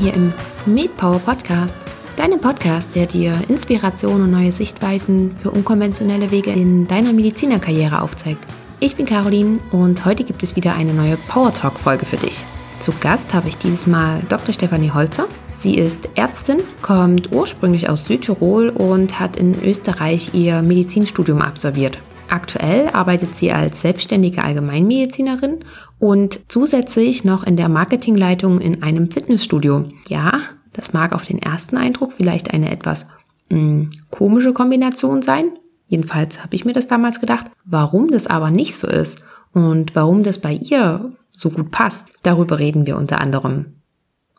hier im MedPower Podcast, deinem Podcast, der dir Inspiration und neue Sichtweisen für unkonventionelle Wege in deiner Medizinerkarriere aufzeigt. Ich bin Caroline und heute gibt es wieder eine neue Power Talk Folge für dich. Zu Gast habe ich dieses Mal Dr. Stefanie Holzer. Sie ist Ärztin, kommt ursprünglich aus Südtirol und hat in Österreich ihr Medizinstudium absolviert. Aktuell arbeitet sie als selbstständige Allgemeinmedizinerin und zusätzlich noch in der Marketingleitung in einem Fitnessstudio. Ja, das mag auf den ersten Eindruck vielleicht eine etwas mh, hm, komische Kombination sein. Jedenfalls habe ich mir das damals gedacht. Warum das aber nicht so ist und warum das bei ihr so gut passt, darüber reden wir unter anderem.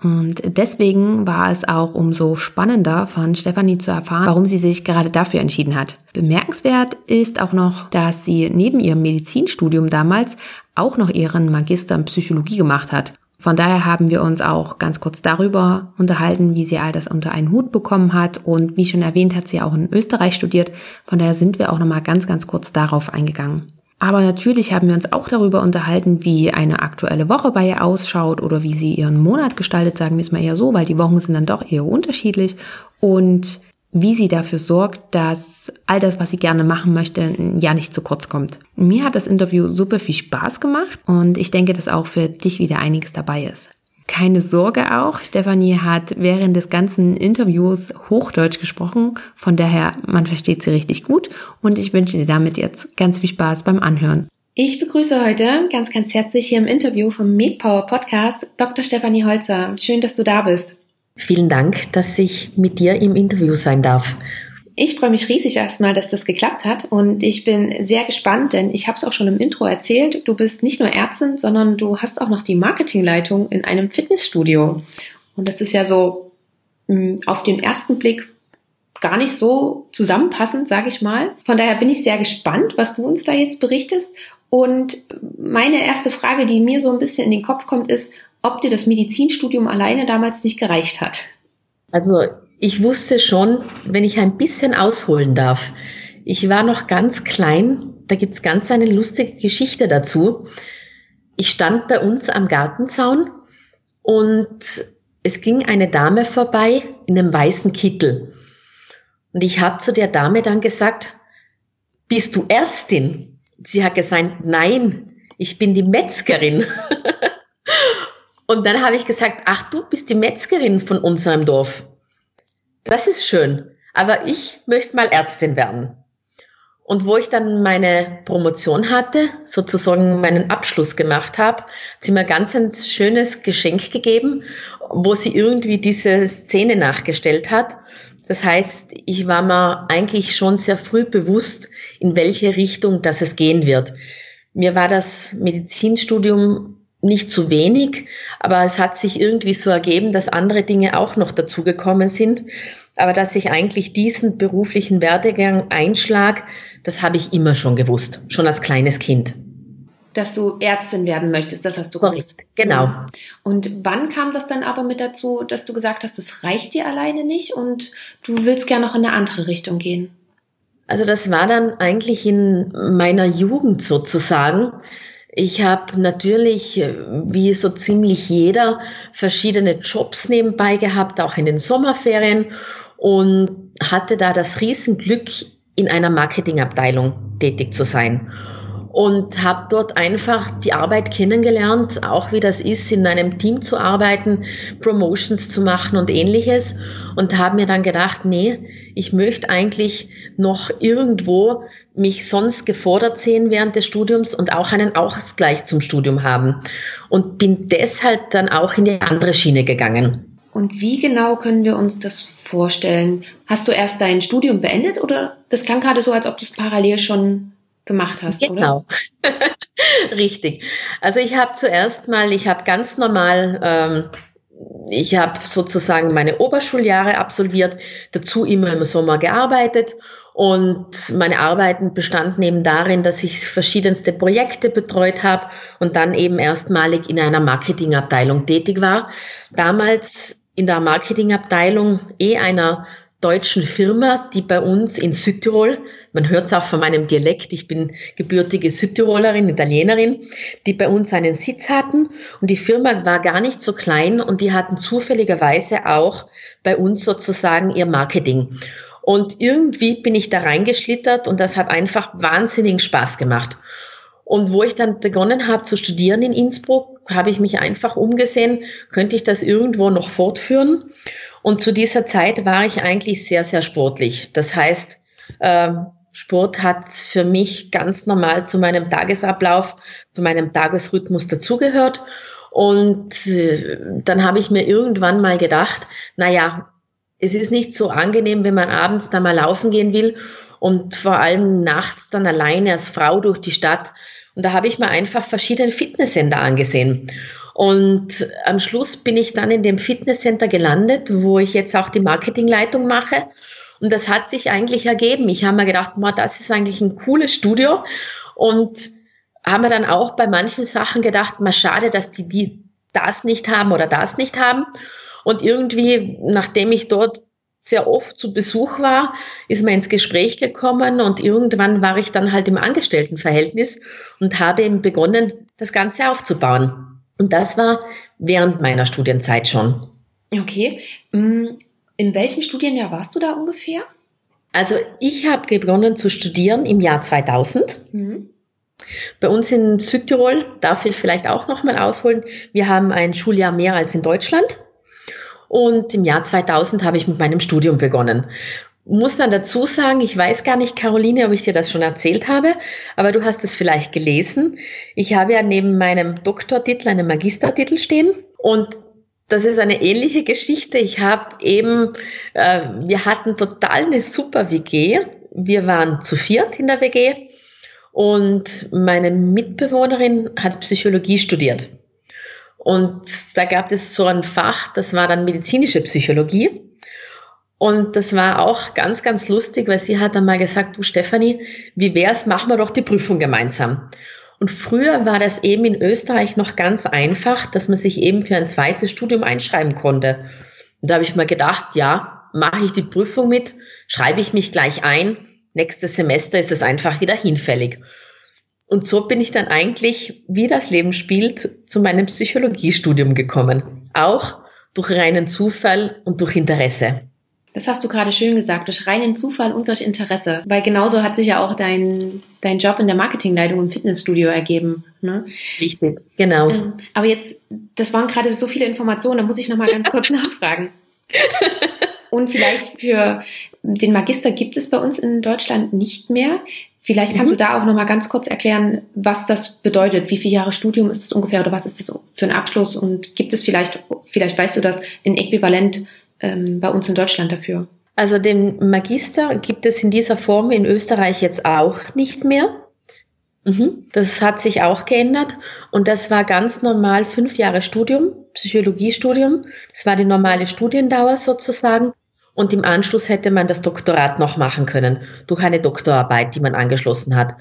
Und deswegen war es auch umso spannender von Stefanie zu erfahren, warum sie sich gerade dafür entschieden hat. Bemerkenswert ist auch noch, dass sie neben ihrem Medizinstudium damals auch noch ihren Magister in Psychologie gemacht hat. Von daher haben wir uns auch ganz kurz darüber unterhalten, wie sie all das unter einen Hut bekommen hat und wie schon erwähnt hat sie auch in Österreich studiert. Von daher sind wir auch noch mal ganz ganz kurz darauf eingegangen. Aber natürlich haben wir uns auch darüber unterhalten, wie eine aktuelle Woche bei ihr ausschaut oder wie sie ihren Monat gestaltet, sagen wir es mal eher so, weil die Wochen sind dann doch eher unterschiedlich und wie sie dafür sorgt, dass all das, was sie gerne machen möchte, ja nicht zu kurz kommt. Mir hat das Interview super viel Spaß gemacht und ich denke, dass auch für dich wieder einiges dabei ist. Keine Sorge auch, Stefanie hat während des ganzen Interviews Hochdeutsch gesprochen, von daher man versteht sie richtig gut und ich wünsche dir damit jetzt ganz viel Spaß beim Anhören. Ich begrüße heute ganz, ganz herzlich hier im Interview vom MedPower Podcast Dr. Stefanie Holzer. Schön, dass du da bist. Vielen Dank, dass ich mit dir im Interview sein darf. Ich freue mich riesig erstmal, dass das geklappt hat und ich bin sehr gespannt, denn ich habe es auch schon im Intro erzählt. Du bist nicht nur Ärztin, sondern du hast auch noch die Marketingleitung in einem Fitnessstudio. Und das ist ja so hm, auf den ersten Blick gar nicht so zusammenpassend, sage ich mal. Von daher bin ich sehr gespannt, was du uns da jetzt berichtest. Und meine erste Frage, die mir so ein bisschen in den Kopf kommt, ist, ob dir das Medizinstudium alleine damals nicht gereicht hat. Also ich wusste schon, wenn ich ein bisschen ausholen darf. Ich war noch ganz klein, da gibt's ganz eine lustige Geschichte dazu. Ich stand bei uns am Gartenzaun und es ging eine Dame vorbei in einem weißen Kittel. Und ich habe zu der Dame dann gesagt, bist du Ärztin? Sie hat gesagt, nein, ich bin die Metzgerin. und dann habe ich gesagt, ach, du bist die Metzgerin von unserem Dorf. Das ist schön. Aber ich möchte mal Ärztin werden. Und wo ich dann meine Promotion hatte, sozusagen meinen Abschluss gemacht habe, hat sie mir ganz ein schönes Geschenk gegeben, wo sie irgendwie diese Szene nachgestellt hat. Das heißt, ich war mir eigentlich schon sehr früh bewusst, in welche Richtung das es gehen wird. Mir war das Medizinstudium nicht zu wenig, aber es hat sich irgendwie so ergeben, dass andere Dinge auch noch dazugekommen sind. Aber dass ich eigentlich diesen beruflichen Werdegang einschlag, das habe ich immer schon gewusst, schon als kleines Kind. Dass du Ärztin werden möchtest, das hast du gewusst. Genau. Und wann kam das dann aber mit dazu, dass du gesagt hast, das reicht dir alleine nicht und du willst gerne noch in eine andere Richtung gehen? Also das war dann eigentlich in meiner Jugend sozusagen. Ich habe natürlich, äh, wie so ziemlich jeder, verschiedene Jobs nebenbei gehabt, auch in den Sommerferien und hatte da das Riesenglück, in einer Marketingabteilung tätig zu sein. Und habe dort einfach die Arbeit kennengelernt, auch wie das ist, in einem Team zu arbeiten, Promotions zu machen und ähnliches. Und habe mir dann gedacht, nee, ich möchte eigentlich noch irgendwo mich sonst gefordert sehen während des Studiums und auch einen Ausgleich zum Studium haben. Und bin deshalb dann auch in die andere Schiene gegangen. Und wie genau können wir uns das vorstellen? Hast du erst dein Studium beendet oder das klang gerade so, als ob du es parallel schon gemacht hast, genau. oder? Richtig. Also ich habe zuerst mal, ich habe ganz normal ähm, ich habe sozusagen meine Oberschuljahre absolviert, dazu immer im Sommer gearbeitet und meine Arbeiten bestanden eben darin, dass ich verschiedenste Projekte betreut habe und dann eben erstmalig in einer Marketingabteilung tätig war. Damals in der Marketingabteilung eh einer deutschen Firma, die bei uns in Südtirol, man hört es auch von meinem Dialekt, ich bin gebürtige Südtirolerin, Italienerin, die bei uns einen Sitz hatten und die Firma war gar nicht so klein und die hatten zufälligerweise auch bei uns sozusagen ihr Marketing. Und irgendwie bin ich da reingeschlittert und das hat einfach wahnsinnigen Spaß gemacht. Und wo ich dann begonnen habe zu studieren in Innsbruck, habe ich mich einfach umgesehen, könnte ich das irgendwo noch fortführen. Und zu dieser Zeit war ich eigentlich sehr, sehr sportlich. Das heißt, äh, Sport hat für mich ganz normal zu meinem Tagesablauf, zu meinem Tagesrhythmus dazugehört. Und äh, dann habe ich mir irgendwann mal gedacht, na ja, es ist nicht so angenehm, wenn man abends da mal laufen gehen will und vor allem nachts dann alleine als Frau durch die Stadt. Und da habe ich mir einfach verschiedene Fitnesssender angesehen. Und am Schluss bin ich dann in dem Fitnesscenter gelandet, wo ich jetzt auch die Marketingleitung mache. Und das hat sich eigentlich ergeben. Ich habe mir gedacht, man, das ist eigentlich ein cooles Studio. Und haben wir dann auch bei manchen Sachen gedacht, mal schade, dass die, die das nicht haben oder das nicht haben. Und irgendwie, nachdem ich dort sehr oft zu Besuch war, ist man ins Gespräch gekommen und irgendwann war ich dann halt im Angestelltenverhältnis und habe eben begonnen, das Ganze aufzubauen. Und das war während meiner Studienzeit schon. Okay. Mm, in welchem Studienjahr warst du da ungefähr? Also ich habe begonnen zu studieren im Jahr 2000. Mhm. Bei uns in Südtirol darf ich vielleicht auch noch mal ausholen. Wir haben ein Schuljahr mehr als in Deutschland. Und im Jahr 2000 habe ich mit meinem Studium begonnen muss dann dazu sagen, ich weiß gar nicht, Caroline, ob ich dir das schon erzählt habe, aber du hast es vielleicht gelesen. Ich habe ja neben meinem Doktortitel einen Magistertitel stehen und das ist eine ähnliche Geschichte. Ich habe eben, äh, wir hatten total eine super WG. Wir waren zu viert in der WG und meine Mitbewohnerin hat Psychologie studiert. Und da gab es so ein Fach, das war dann medizinische Psychologie. Und das war auch ganz, ganz lustig, weil sie hat dann mal gesagt, du Stefanie, wie wär's, machen wir doch die Prüfung gemeinsam. Und früher war das eben in Österreich noch ganz einfach, dass man sich eben für ein zweites Studium einschreiben konnte. Und da habe ich mir gedacht, ja, mache ich die Prüfung mit, schreibe ich mich gleich ein, nächstes Semester ist es einfach wieder hinfällig. Und so bin ich dann eigentlich, wie das Leben spielt, zu meinem Psychologiestudium gekommen. Auch durch reinen Zufall und durch Interesse. Das hast du gerade schön gesagt, durch reinen Zufall und durch Interesse. Weil genauso hat sich ja auch dein, dein Job in der Marketingleitung im Fitnessstudio ergeben. Ne? Richtig, genau. Ähm, aber jetzt, das waren gerade so viele Informationen, da muss ich nochmal ganz kurz nachfragen. Und vielleicht für den Magister gibt es bei uns in Deutschland nicht mehr. Vielleicht kannst mhm. du da auch nochmal ganz kurz erklären, was das bedeutet. Wie viele Jahre Studium ist das ungefähr oder was ist das für ein Abschluss? Und gibt es vielleicht, vielleicht weißt du das, ein Äquivalent ähm, bei uns in Deutschland dafür? Also den Magister gibt es in dieser Form in Österreich jetzt auch nicht mehr. Mhm. Das hat sich auch geändert und das war ganz normal fünf Jahre Studium, Psychologiestudium. Das war die normale Studiendauer sozusagen und im Anschluss hätte man das Doktorat noch machen können durch eine Doktorarbeit, die man angeschlossen hat,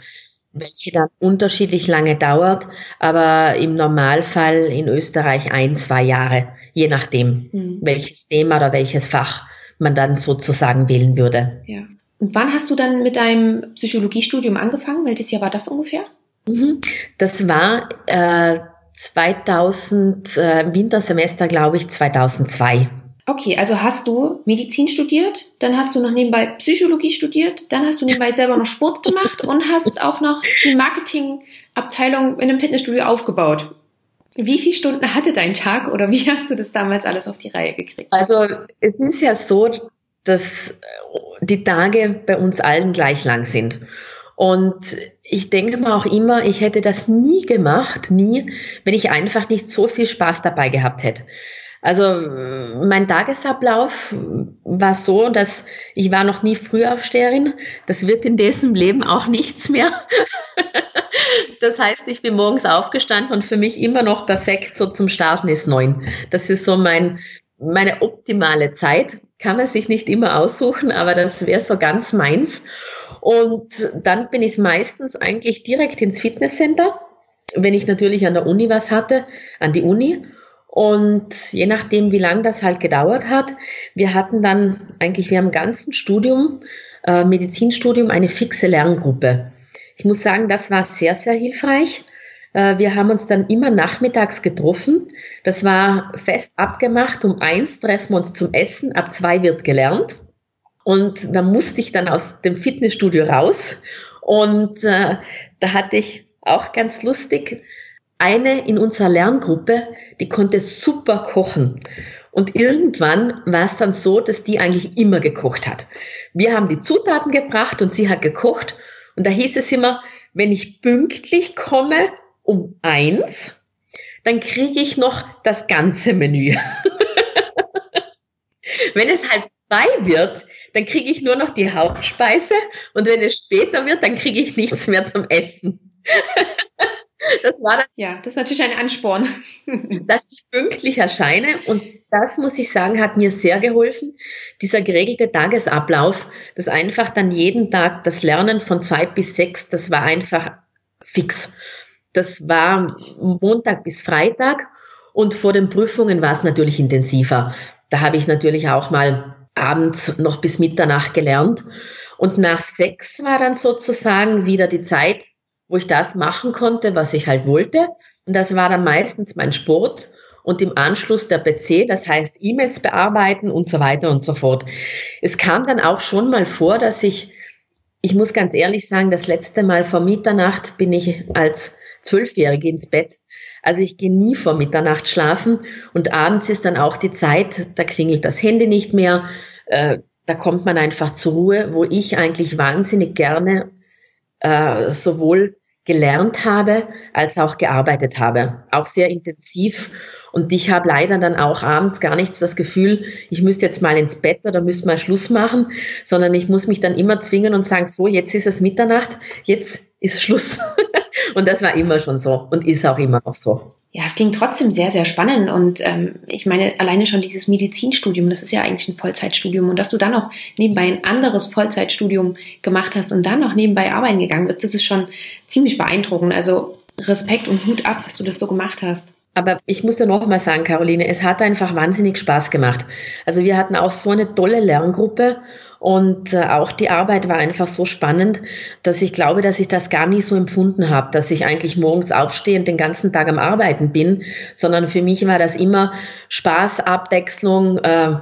welche dann unterschiedlich lange dauert, aber im Normalfall in Österreich ein, zwei Jahre je nachdem, mhm. welches Thema oder welches Fach man dann sozusagen wählen würde. Ja. Und wann hast du dann mit deinem Psychologiestudium angefangen? Welches Jahr war das ungefähr? Mhm. Das war äh, 2000, äh, Wintersemester, glaube ich, 2002. Okay, also hast du Medizin studiert, dann hast du noch nebenbei Psychologie studiert, dann hast du nebenbei selber noch Sport gemacht und hast auch noch die Marketingabteilung in einem Fitnessstudio aufgebaut. Wie viele Stunden hatte dein Tag oder wie hast du das damals alles auf die Reihe gekriegt? Also es ist ja so, dass die Tage bei uns allen gleich lang sind. Und ich denke mir auch immer, ich hätte das nie gemacht, nie, wenn ich einfach nicht so viel Spaß dabei gehabt hätte. Also mein Tagesablauf war so, dass ich war noch nie Frühaufsteherin. Das wird in diesem Leben auch nichts mehr. Das heißt, ich bin morgens aufgestanden und für mich immer noch perfekt so zum Starten ist neun. Das ist so mein, meine optimale Zeit. Kann man sich nicht immer aussuchen, aber das wäre so ganz meins. Und dann bin ich meistens eigentlich direkt ins Fitnesscenter, wenn ich natürlich an der Uni was hatte, an die Uni. Und je nachdem, wie lang das halt gedauert hat, wir hatten dann eigentlich, wir haben im ganzen Studium, äh, Medizinstudium, eine fixe Lerngruppe. Ich muss sagen, das war sehr, sehr hilfreich. Äh, wir haben uns dann immer nachmittags getroffen. Das war fest abgemacht. Um eins treffen wir uns zum Essen, ab zwei wird gelernt. Und da musste ich dann aus dem Fitnessstudio raus. Und äh, da hatte ich auch ganz lustig eine in unserer Lerngruppe, die konnte super kochen. Und irgendwann war es dann so, dass die eigentlich immer gekocht hat. Wir haben die Zutaten gebracht und sie hat gekocht. Und da hieß es immer, wenn ich pünktlich komme um eins, dann kriege ich noch das ganze Menü. wenn es halt zwei wird, dann kriege ich nur noch die Hauptspeise und wenn es später wird, dann kriege ich nichts mehr zum Essen. das war dann, ja, das ist natürlich ein Ansporn. dass ich pünktlich erscheine und das muss ich sagen, hat mir sehr geholfen. Dieser geregelte Tagesablauf, das einfach dann jeden Tag das Lernen von zwei bis sechs, das war einfach fix. Das war Montag bis Freitag und vor den Prüfungen war es natürlich intensiver. Da habe ich natürlich auch mal abends noch bis Mitternacht gelernt. Und nach sechs war dann sozusagen wieder die Zeit, wo ich das machen konnte, was ich halt wollte. Und das war dann meistens mein Sport und im Anschluss der PC, das heißt E-Mails bearbeiten und so weiter und so fort. Es kam dann auch schon mal vor, dass ich, ich muss ganz ehrlich sagen, das letzte Mal vor Mitternacht bin ich als Zwölfjährige ins Bett. Also ich gehe nie vor Mitternacht schlafen und abends ist dann auch die Zeit, da klingelt das Handy nicht mehr, äh, da kommt man einfach zur Ruhe, wo ich eigentlich wahnsinnig gerne äh, sowohl gelernt habe, als auch gearbeitet habe. Auch sehr intensiv. Und ich habe leider dann auch abends gar nicht das Gefühl, ich müsste jetzt mal ins Bett oder müsste mal Schluss machen, sondern ich muss mich dann immer zwingen und sagen, so, jetzt ist es Mitternacht, jetzt ist Schluss. und das war immer schon so und ist auch immer noch so. Ja, es klingt trotzdem sehr, sehr spannend. Und ähm, ich meine, alleine schon dieses Medizinstudium, das ist ja eigentlich ein Vollzeitstudium. Und dass du dann noch nebenbei ein anderes Vollzeitstudium gemacht hast und dann noch nebenbei arbeiten gegangen bist, das ist schon ziemlich beeindruckend. Also Respekt und Hut ab, dass du das so gemacht hast. Aber ich muss ja noch mal sagen, Caroline, es hat einfach wahnsinnig Spaß gemacht. Also wir hatten auch so eine tolle Lerngruppe und äh, auch die Arbeit war einfach so spannend, dass ich glaube, dass ich das gar nie so empfunden habe, dass ich eigentlich morgens aufstehe und den ganzen Tag am Arbeiten bin, sondern für mich war das immer Spaß, Abwechslung. Äh,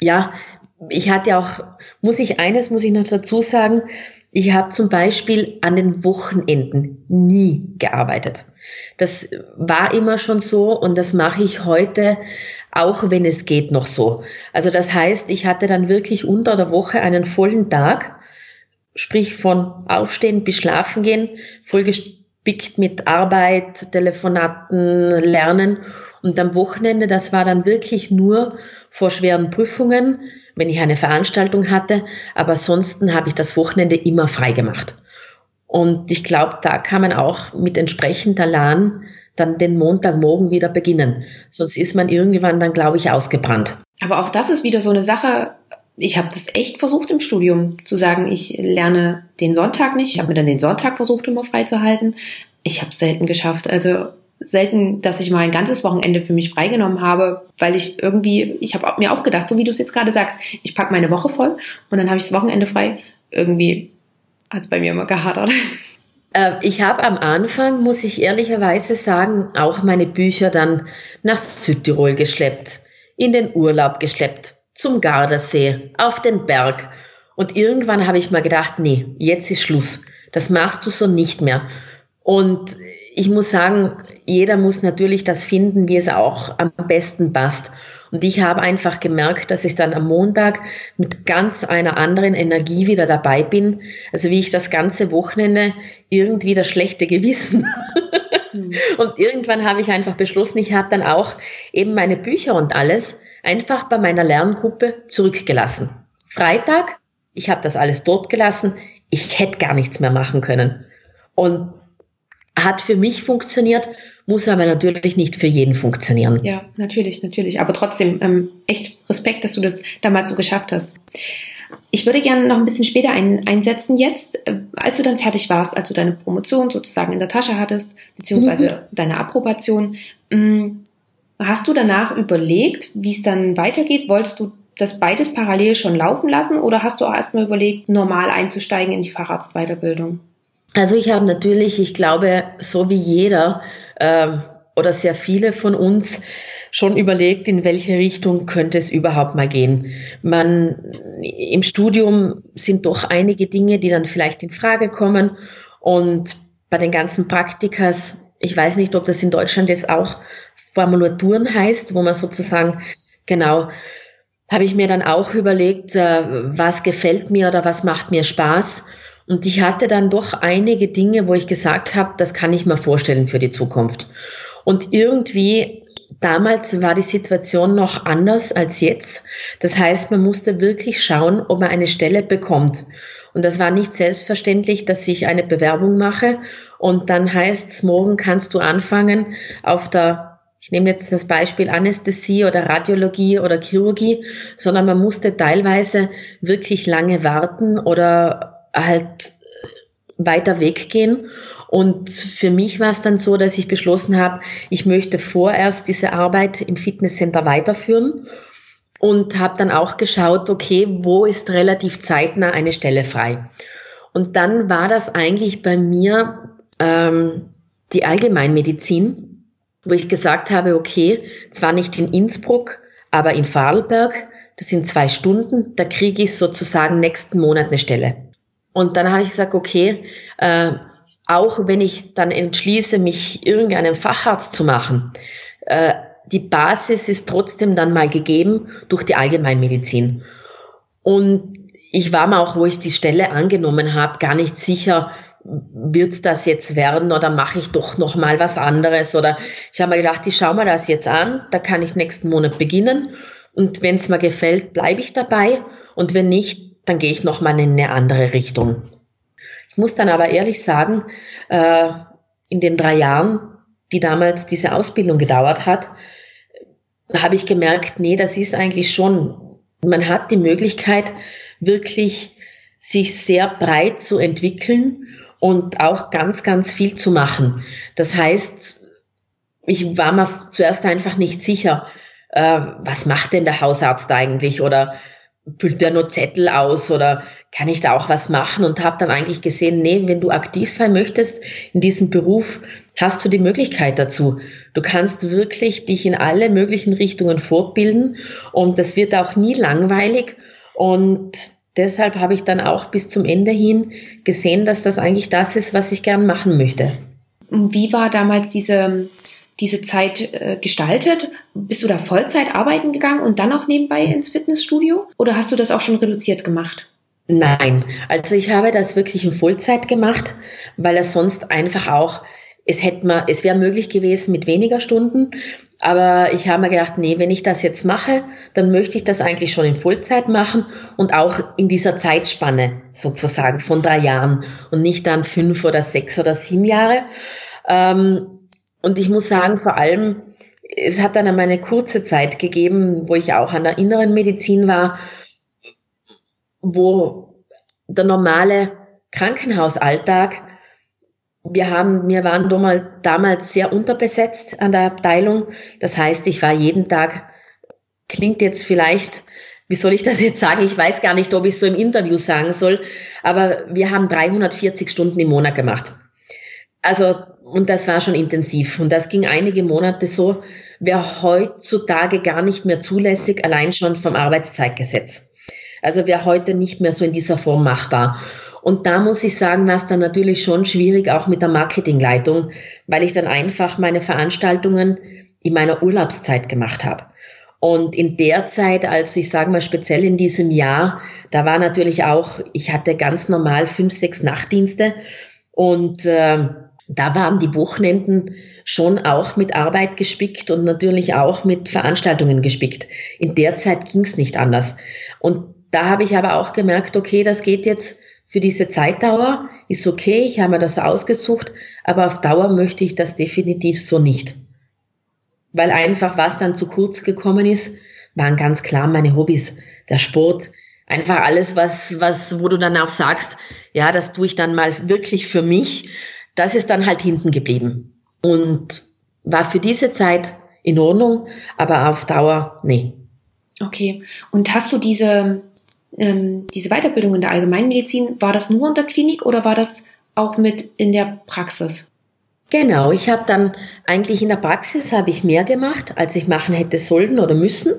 ja, ich hatte auch, muss ich eines, muss ich noch dazu sagen, ich habe zum Beispiel an den Wochenenden nie gearbeitet. Das war immer schon so und das mache ich heute auch wenn es geht noch so. Also das heißt, ich hatte dann wirklich unter der Woche einen vollen Tag, sprich von Aufstehen bis Schlafen gehen, vollgespickt mit Arbeit, Telefonaten, Lernen. Und am Wochenende, das war dann wirklich nur vor schweren Prüfungen, wenn ich eine Veranstaltung hatte. Aber ansonsten habe ich das Wochenende immer frei gemacht. Und ich glaube, da kann man auch mit entsprechender Lahn dann den Montagmorgen wieder beginnen. Sonst ist man irgendwann dann, glaube ich, ausgebrannt. Aber auch das ist wieder so eine Sache. Ich habe das echt versucht im Studium zu sagen, ich lerne den Sonntag nicht. Ich habe mir dann den Sonntag versucht, immer freizuhalten. Ich habe es selten geschafft. Also selten, dass ich mal ein ganzes Wochenende für mich freigenommen habe, weil ich irgendwie, ich habe mir auch gedacht, so wie du es jetzt gerade sagst, ich packe meine Woche voll und dann habe ich das Wochenende frei. Irgendwie hat es bei mir immer gehadert. Äh, ich habe am Anfang, muss ich ehrlicherweise sagen, auch meine Bücher dann nach Südtirol geschleppt, in den Urlaub geschleppt, zum Gardasee, auf den Berg. Und irgendwann habe ich mir gedacht, nee, jetzt ist Schluss. Das machst du so nicht mehr. Und ich muss sagen, jeder muss natürlich das finden, wie es auch am besten passt. Und ich habe einfach gemerkt, dass ich dann am Montag mit ganz einer anderen Energie wieder dabei bin. Also wie ich das ganze Wochenende irgendwie das schlechte Gewissen. Mhm. Und irgendwann habe ich einfach beschlossen, ich habe dann auch eben meine Bücher und alles einfach bei meiner Lerngruppe zurückgelassen. Freitag, ich habe das alles dort gelassen. Ich hätte gar nichts mehr machen können. Und hat für mich funktioniert muss aber natürlich nicht für jeden funktionieren. Ja, natürlich, natürlich. Aber trotzdem, ähm, echt Respekt, dass du das damals so geschafft hast. Ich würde gerne noch ein bisschen später ein, einsetzen jetzt, äh, als du dann fertig warst, als du deine Promotion sozusagen in der Tasche hattest, beziehungsweise mhm. deine Approbation. Mh, mm, Hast du danach überlegt, wie es dann weitergeht? Wolltest du das beides parallel schon laufen lassen oder hast du auch erstmal überlegt, normal einzusteigen in die Facharztweiterbildung? Also ich habe natürlich, ich glaube, so wie jeder äh, oder sehr viele von uns schon überlegt, in welche Richtung könnte es überhaupt mal gehen. Man im Studium sind doch einige Dinge, die dann vielleicht in Frage kommen und bei den ganzen Praktikas, ich weiß nicht, ob das in Deutschland jetzt auch Formulaturen heißt, wo man sozusagen genau habe ich mir dann auch überlegt, äh, was gefällt mir oder was macht mir Spaß. Und ich hatte dann doch einige Dinge, wo ich gesagt habe, das kann ich mir vorstellen für die Zukunft. Und irgendwie, damals war die Situation noch anders als jetzt. Das heißt, man musste wirklich schauen, ob man eine Stelle bekommt. Und das war nicht selbstverständlich, dass ich eine Bewerbung mache und dann heißt es, morgen kannst du anfangen auf der ich nehme jetzt das Beispiel Anästhesie oder Radiologie oder Chirurgie, sondern man musste teilweise wirklich lange warten oder halt weiter weggehen. Und für mich war es dann so, dass ich beschlossen habe, ich möchte vorerst diese Arbeit im Fitnesscenter weiterführen und habe dann auch geschaut, okay, wo ist relativ zeitnah eine Stelle frei. Und dann war das eigentlich bei mir ähm, die Allgemeinmedizin wo ich gesagt habe, okay, zwar nicht in Innsbruck, aber in Vorarlberg, das sind zwei Stunden, da kriege ich sozusagen nächsten Monat eine Stelle. Und dann habe ich gesagt, okay, äh, auch wenn ich dann entschließe, mich irgendeinem Facharzt zu machen, äh, die Basis ist trotzdem dann mal gegeben durch die Allgemeinmedizin. Und ich war mir auch, wo ich die Stelle angenommen habe, gar nicht sicher, wird das jetzt werden oder mache ich doch noch mal was anderes? Oder ich habe mir gedacht, ich schaue mir das jetzt an, da kann ich nächsten Monat beginnen. Und wenn es mir gefällt, bleibe ich dabei. Und wenn nicht, dann gehe ich noch mal in eine andere Richtung. Ich muss dann aber ehrlich sagen, äh, in den drei Jahren, die damals diese Ausbildung gedauert hat, habe ich gemerkt, nee, das ist eigentlich schon, man hat die Möglichkeit, wirklich sich sehr breit zu entwickeln und auch ganz, ganz viel zu machen. Das heißt, ich war mir zuerst einfach nicht sicher, äh, was macht denn der Hausarzt eigentlich oder füllt der nur Zettel aus oder kann ich da auch was machen und habe dann eigentlich gesehen, nee, wenn du aktiv sein möchtest in diesem Beruf, hast du die Möglichkeit dazu. Du kannst wirklich dich in alle möglichen Richtungen fortbilden und das wird auch nie langweilig und deshalb habe ich dann auch bis zum Ende hin gesehen, dass das eigentlich das ist, was ich gern machen möchte. Wie war damals diese, diese Zeit äh, gestaltet? Bist du da Vollzeit arbeiten gegangen und dann auch nebenbei ins Fitnessstudio? Oder hast du das auch schon reduziert gemacht? Nein, also ich habe das wirklich in Vollzeit gemacht, weil es sonst einfach auch es hätte man, es wäre möglich gewesen mit weniger Stunden, aber ich habe mir gedacht, nee, wenn ich das jetzt mache, dann möchte ich das eigentlich schon in Vollzeit machen und auch in dieser Zeitspanne sozusagen von drei Jahren und nicht dann fünf oder sechs oder sieben Jahre. Ähm, und ich muss sagen, vor allem, es hat dann einmal eine kurze Zeit gegeben, wo ich auch an der inneren Medizin war, wo der normale Krankenhausalltag wir haben, wir waren damals sehr unterbesetzt an der Abteilung. Das heißt, ich war jeden Tag, klingt jetzt vielleicht, wie soll ich das jetzt sagen? Ich weiß gar nicht, ob ich so im Interview sagen soll, aber wir haben 340 Stunden im Monat gemacht. Also, und das war schon intensiv. Und das ging einige Monate so, wäre heutzutage gar nicht mehr zulässig, allein schon vom Arbeitszeitgesetz. Also wäre heute nicht mehr so in dieser Form machbar. Und da muss ich sagen, war es dann natürlich schon schwierig, auch mit der Marketingleitung, weil ich dann einfach meine Veranstaltungen in meiner Urlaubszeit gemacht habe. Und in der Zeit, als ich sage mal speziell in diesem Jahr, da war natürlich auch, ich hatte ganz normal fünf, sechs Nachtdienste und äh, da waren die Wochenenden schon auch mit Arbeit gespickt und natürlich auch mit Veranstaltungen gespickt. In der Zeit ging es nicht anders. Und da habe ich aber auch gemerkt, okay, das geht jetzt für diese Zeitdauer ist okay, ich habe mir das ausgesucht, aber auf Dauer möchte ich das definitiv so nicht. Weil einfach, was dann zu kurz gekommen ist, waren ganz klar meine Hobbys. Der Sport, einfach alles, was, was, wo du dann auch sagst, ja, das tue ich dann mal wirklich für mich. Das ist dann halt hinten geblieben. Und war für diese Zeit in Ordnung, aber auf Dauer, nee. Okay. Und hast du diese, ähm, diese Weiterbildung in der Allgemeinmedizin, war das nur in der Klinik oder war das auch mit in der Praxis? Genau, ich habe dann eigentlich in der Praxis habe ich mehr gemacht, als ich machen hätte sollen oder müssen.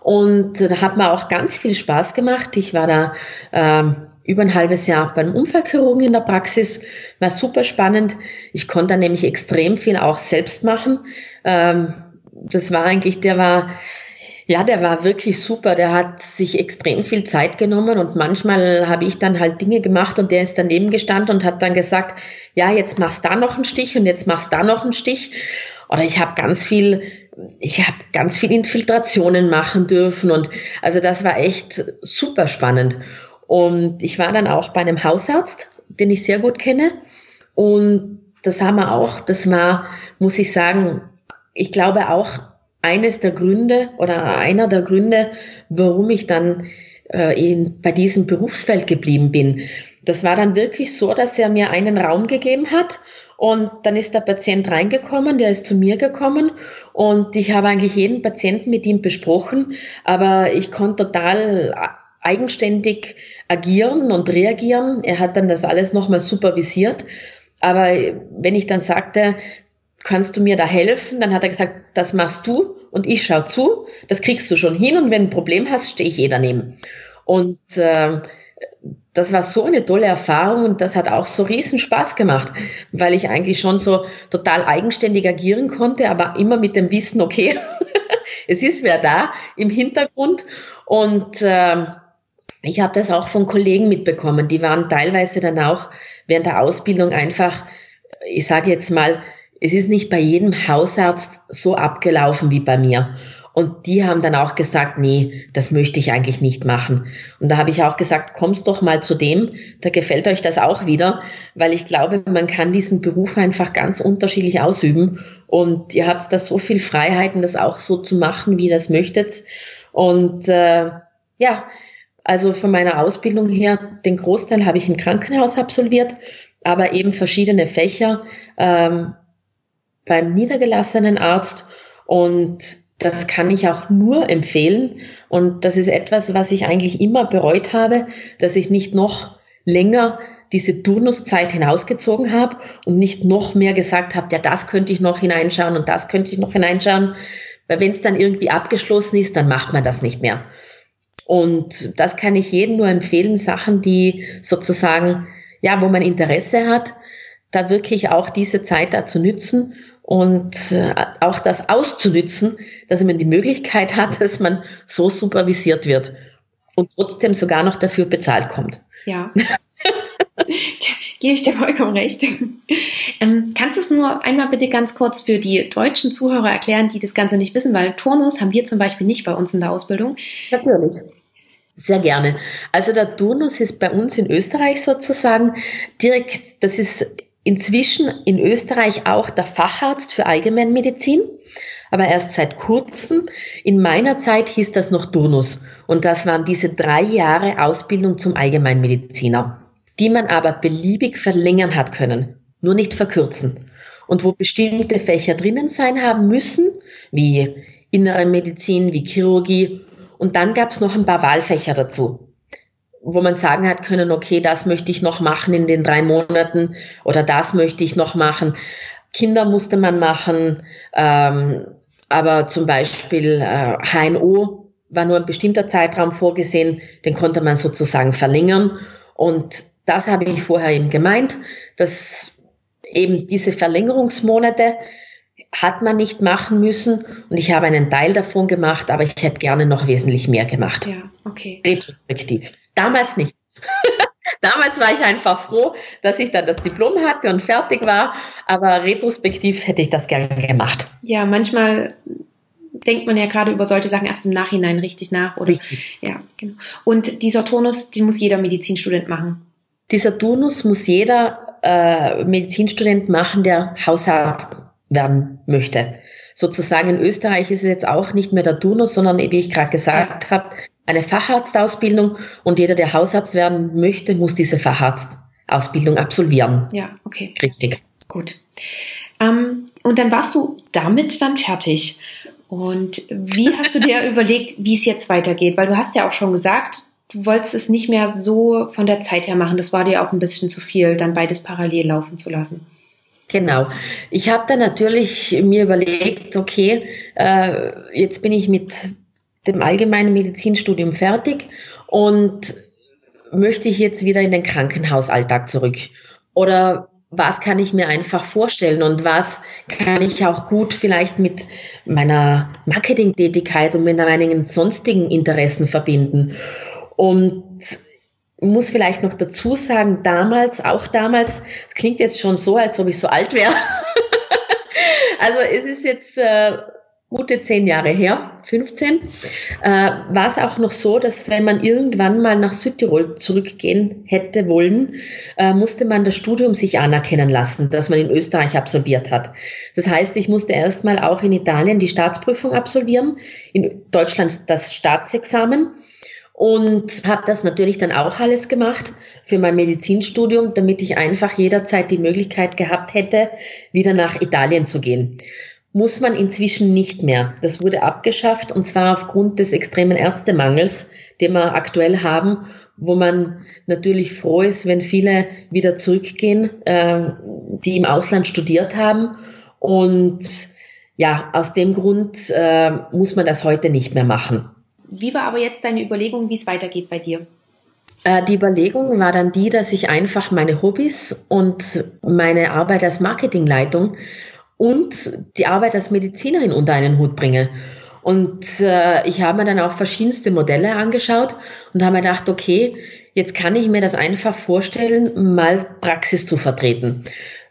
Und da hat mir auch ganz viel Spaß gemacht. Ich war da ähm, über ein halbes Jahr beim Unfallchirurgen in der Praxis, war super spannend. Ich konnte da nämlich extrem viel auch selbst machen. Ähm, das war eigentlich, der war ja, der war wirklich super. Der hat sich extrem viel Zeit genommen und manchmal habe ich dann halt Dinge gemacht und der ist daneben gestanden und hat dann gesagt, ja, jetzt machst da noch einen Stich und jetzt machst da noch einen Stich. Oder ich habe ganz viel, ich habe ganz viel Infiltrationen machen dürfen und also das war echt super spannend. Und ich war dann auch bei einem Hausarzt, den ich sehr gut kenne. Und das haben wir auch, das war, muss ich sagen, ich glaube auch eines der Gründe oder einer der Gründe, warum ich dann äh, in, bei diesem Berufsfeld geblieben bin. Das war dann wirklich so, dass er mir einen Raum gegeben hat und dann ist der Patient reingekommen, der ist zu mir gekommen und ich habe eigentlich jeden Patienten mit ihm besprochen, aber ich konnte total eigenständig agieren und reagieren. Er hat dann das alles nochmal supervisiert. Aber wenn ich dann sagte, kannst du mir da helfen? Dann hat er gesagt, das machst du und ich schaue zu, das kriegst du schon hin und wenn ein Problem hast, stehe ich eh daneben. Und äh, das war so eine tolle Erfahrung und das hat auch so riesen Spaß gemacht, weil ich eigentlich schon so total eigenständig agieren konnte, aber immer mit dem Wissen, okay, es ist wer da im Hintergrund und äh, ich habe das auch von Kollegen mitbekommen, die waren teilweise dann auch während der Ausbildung einfach, ich sage jetzt mal, es ist nicht bei jedem Hausarzt so abgelaufen wie bei mir. Und die haben dann auch gesagt, nee, das möchte ich eigentlich nicht machen. Und da habe ich auch gesagt, kommst doch mal zu dem, da gefällt euch das auch wieder, weil ich glaube, man kann diesen Beruf einfach ganz unterschiedlich ausüben. Und ihr habt da so viel Freiheiten, das auch so zu machen, wie ihr das möchtet. Und äh, ja, also von meiner Ausbildung her, den Großteil habe ich im Krankenhaus absolviert, aber eben verschiedene Fächer. Ähm, beim niedergelassenen Arzt und das kann ich auch nur empfehlen. Und das ist etwas, was ich eigentlich immer bereut habe, dass ich nicht noch länger diese Turnuszeit hinausgezogen habe und nicht noch mehr gesagt habe, ja, das könnte ich noch hineinschauen und das könnte ich noch hineinschauen. Weil wenn es dann irgendwie abgeschlossen ist, dann macht man das nicht mehr. Und das kann ich jedem nur empfehlen, Sachen, die sozusagen, ja, wo man Interesse hat, da wirklich auch diese Zeit dazu nützen und äh, auch das auszunützen, dass man die Möglichkeit hat, dass man so supervisiert wird und trotzdem sogar noch dafür bezahlt kommt. Ja. Gebe ich dir vollkommen recht. Ähm, kannst du es nur einmal bitte ganz kurz für die deutschen Zuhörer erklären, die das Ganze nicht wissen, weil Turnus haben wir zum Beispiel nicht bei uns in der Ausbildung. Natürlich. Sehr gerne. Also der Turnus ist bei uns in Österreich sozusagen direkt, das ist inzwischen in Österreich auch der Facharzt für Allgemeinmedizin, aber erst seit kurzem. In meiner Zeit hieß das noch Turnus und das waren diese drei Jahre Ausbildung zum Allgemeinmediziner, die man aber beliebig verlängern hat können, nur nicht verkürzen. Und wo bestimmte Fächer drinnen sein haben müssen, wie innere Medizin, wie Chirurgie. Und dann gab es noch ein paar Wahlfächer dazu wo man sagen hat können, okay, das möchte ich noch machen in den drei Monaten oder das möchte ich noch machen. Kinder musste man machen, ähm, aber zum Beispiel äh, HNO war nur ein bestimmter Zeitraum vorgesehen, den konnte man sozusagen verlängern. Und das habe ich vorher eben gemeint, dass eben diese Verlängerungsmonate hat man nicht machen müssen und ich habe einen Teil davon gemacht, aber ich hätte gerne noch wesentlich mehr gemacht. Ja, okay. Retrospektiv. Damals nicht. Damals war ich einfach froh, dass ich dann das Diplom hatte und fertig war, aber retrospektiv hätte ich das gerne gemacht. Ja, manchmal denkt man ja gerade über solche Sachen erst im Nachhinein richtig nach. Oder? Richtig. Ja, genau. Und dieser Turnus, den muss jeder Medizinstudent machen. Dieser Turnus muss jeder äh, Medizinstudent machen, der Hausarzt werden möchte. Sozusagen in Österreich ist es jetzt auch nicht mehr der Turnus, sondern wie ich gerade gesagt ja. habe, eine Facharztausbildung und jeder, der Hausarzt werden möchte, muss diese Facharztausbildung absolvieren. Ja, okay. Richtig. Gut. Ähm, und dann warst du damit dann fertig. Und wie hast du dir überlegt, wie es jetzt weitergeht? Weil du hast ja auch schon gesagt, du wolltest es nicht mehr so von der Zeit her machen. Das war dir auch ein bisschen zu viel, dann beides parallel laufen zu lassen. Genau. Ich habe dann natürlich mir überlegt, okay, äh, jetzt bin ich mit dem allgemeinen Medizinstudium fertig und möchte ich jetzt wieder in den Krankenhausalltag zurück? Oder was kann ich mir einfach vorstellen und was kann ich auch gut vielleicht mit meiner Marketingtätigkeit und mit meinen sonstigen Interessen verbinden? Und muss vielleicht noch dazu sagen, damals, auch damals, es klingt jetzt schon so, als ob ich so alt wäre. also es ist jetzt äh, gute zehn Jahre her, 15, äh, war es auch noch so, dass wenn man irgendwann mal nach Südtirol zurückgehen hätte wollen, äh, musste man das Studium sich anerkennen lassen, das man in Österreich absolviert hat. Das heißt, ich musste erstmal auch in Italien die Staatsprüfung absolvieren, in Deutschland das Staatsexamen und habe das natürlich dann auch alles gemacht für mein Medizinstudium, damit ich einfach jederzeit die Möglichkeit gehabt hätte, wieder nach Italien zu gehen. Muss man inzwischen nicht mehr. Das wurde abgeschafft und zwar aufgrund des extremen Ärztemangels, den wir aktuell haben, wo man natürlich froh ist, wenn viele wieder zurückgehen, äh, die im Ausland studiert haben. Und ja, aus dem Grund äh, muss man das heute nicht mehr machen. Wie war aber jetzt deine Überlegung, wie es weitergeht bei dir? Äh, die Überlegung war dann die, dass ich einfach meine Hobbys und meine Arbeit als Marketingleitung und die Arbeit als Medizinerin unter einen Hut bringe. Und äh, ich habe mir dann auch verschiedenste Modelle angeschaut und habe mir gedacht, okay, jetzt kann ich mir das einfach vorstellen, mal Praxis zu vertreten.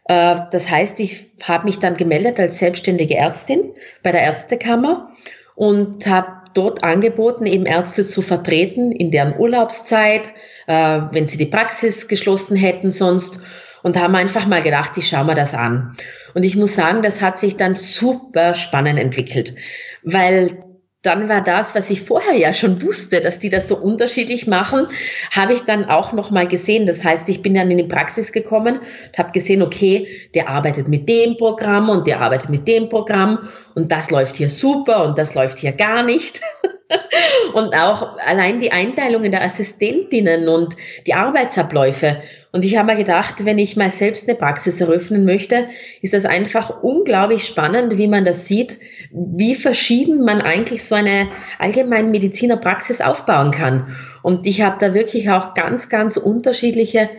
Äh, das heißt, ich habe mich dann gemeldet als selbstständige Ärztin bei der Ärztekammer und habe dort angeboten, eben Ärzte zu vertreten in deren Urlaubszeit, äh, wenn sie die Praxis geschlossen hätten sonst und haben einfach mal gedacht, ich schaue mir das an. Und ich muss sagen, das hat sich dann super spannend entwickelt, weil dann war das, was ich vorher ja schon wusste, dass die das so unterschiedlich machen, habe ich dann auch noch mal gesehen. Das heißt, ich bin dann in die Praxis gekommen und habe gesehen, okay, der arbeitet mit dem Programm und der arbeitet mit dem Programm und das läuft hier super und das läuft hier gar nicht. und auch allein die Einteilungen der Assistentinnen und die Arbeitsabläufe. Und ich habe mir gedacht, wenn ich mal selbst eine Praxis eröffnen möchte, ist das einfach unglaublich spannend, wie man das sieht, wie verschieden man eigentlich so eine allgemeine Medizinerpraxis aufbauen kann. Und ich habe da wirklich auch ganz, ganz unterschiedliche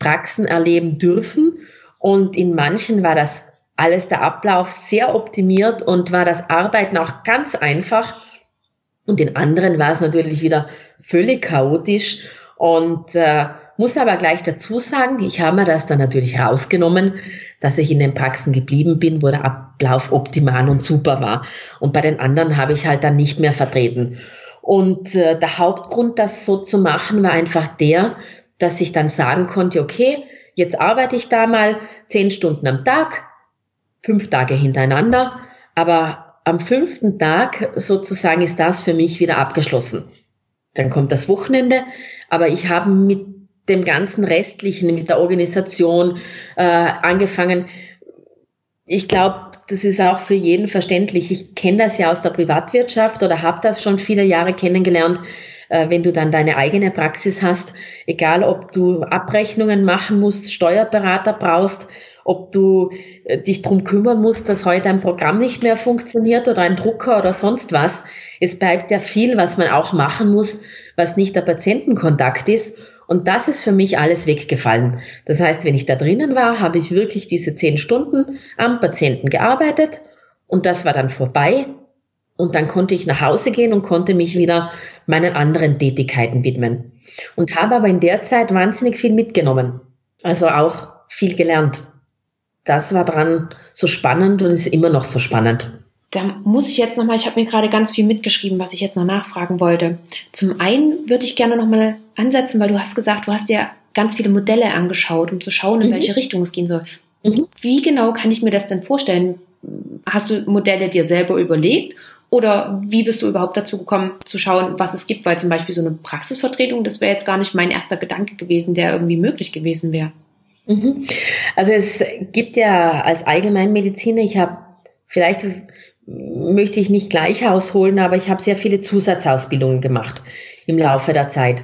Praxen erleben dürfen. Und in manchen war das alles der Ablauf sehr optimiert und war das Arbeiten auch ganz einfach. Und in anderen war es natürlich wieder völlig chaotisch. Und äh, muss aber gleich dazu sagen, ich habe mir das dann natürlich rausgenommen, dass ich in den Praxen geblieben bin, wo der Ablauf optimal und super war. Und bei den anderen habe ich halt dann nicht mehr vertreten. Und äh, der Hauptgrund, das so zu machen, war einfach der, dass ich dann sagen konnte, okay, jetzt arbeite ich da mal zehn Stunden am Tag, fünf Tage hintereinander, aber am fünften Tag sozusagen ist das für mich wieder abgeschlossen. Dann kommt das Wochenende, aber ich habe mit dem ganzen Restlichen, mit der Organisation äh, angefangen. Ich glaube, das ist auch für jeden verständlich. Ich kenne das ja aus der Privatwirtschaft oder habe das schon viele Jahre kennengelernt. Äh, wenn du dann deine eigene Praxis hast, egal ob du Abrechnungen machen musst, Steuerberater brauchst, ob du äh, dich drum kümmern musst, dass heute ein Programm nicht mehr funktioniert oder ein Drucker oder sonst was. Es bleibt ja viel, was man auch machen muss, was nicht der Patientenkontakt ist. Und das ist für mich alles weggefallen. Das heißt, wenn ich da drinnen war, habe ich wirklich diese zehn Stunden am Patienten gearbeitet und das war dann vorbei. Und dann konnte ich nach Hause gehen und konnte mich wieder meinen anderen Tätigkeiten widmen. Und habe aber in der Zeit wahnsinnig viel mitgenommen. Also auch viel gelernt. Das war dran so spannend und ist immer noch so spannend. Da muss ich jetzt nochmal, ich habe mir gerade ganz viel mitgeschrieben, was ich jetzt noch nachfragen wollte. Zum einen würde ich gerne nochmal ansetzen, weil du hast gesagt, du hast dir ganz viele Modelle angeschaut, um zu schauen, in mhm. welche Richtung es gehen soll. Mhm. Wie genau kann ich mir das denn vorstellen? Hast du Modelle dir selber überlegt oder wie bist du überhaupt dazu gekommen, zu schauen, was es gibt? Weil zum Beispiel so eine Praxisvertretung, das wäre jetzt gar nicht mein erster Gedanke gewesen, der irgendwie möglich gewesen wäre. Mhm. Also es gibt ja als Allgemeinmediziner, ich habe vielleicht möchte ich nicht gleich ausholen, aber ich habe sehr viele Zusatzausbildungen gemacht im Laufe der Zeit.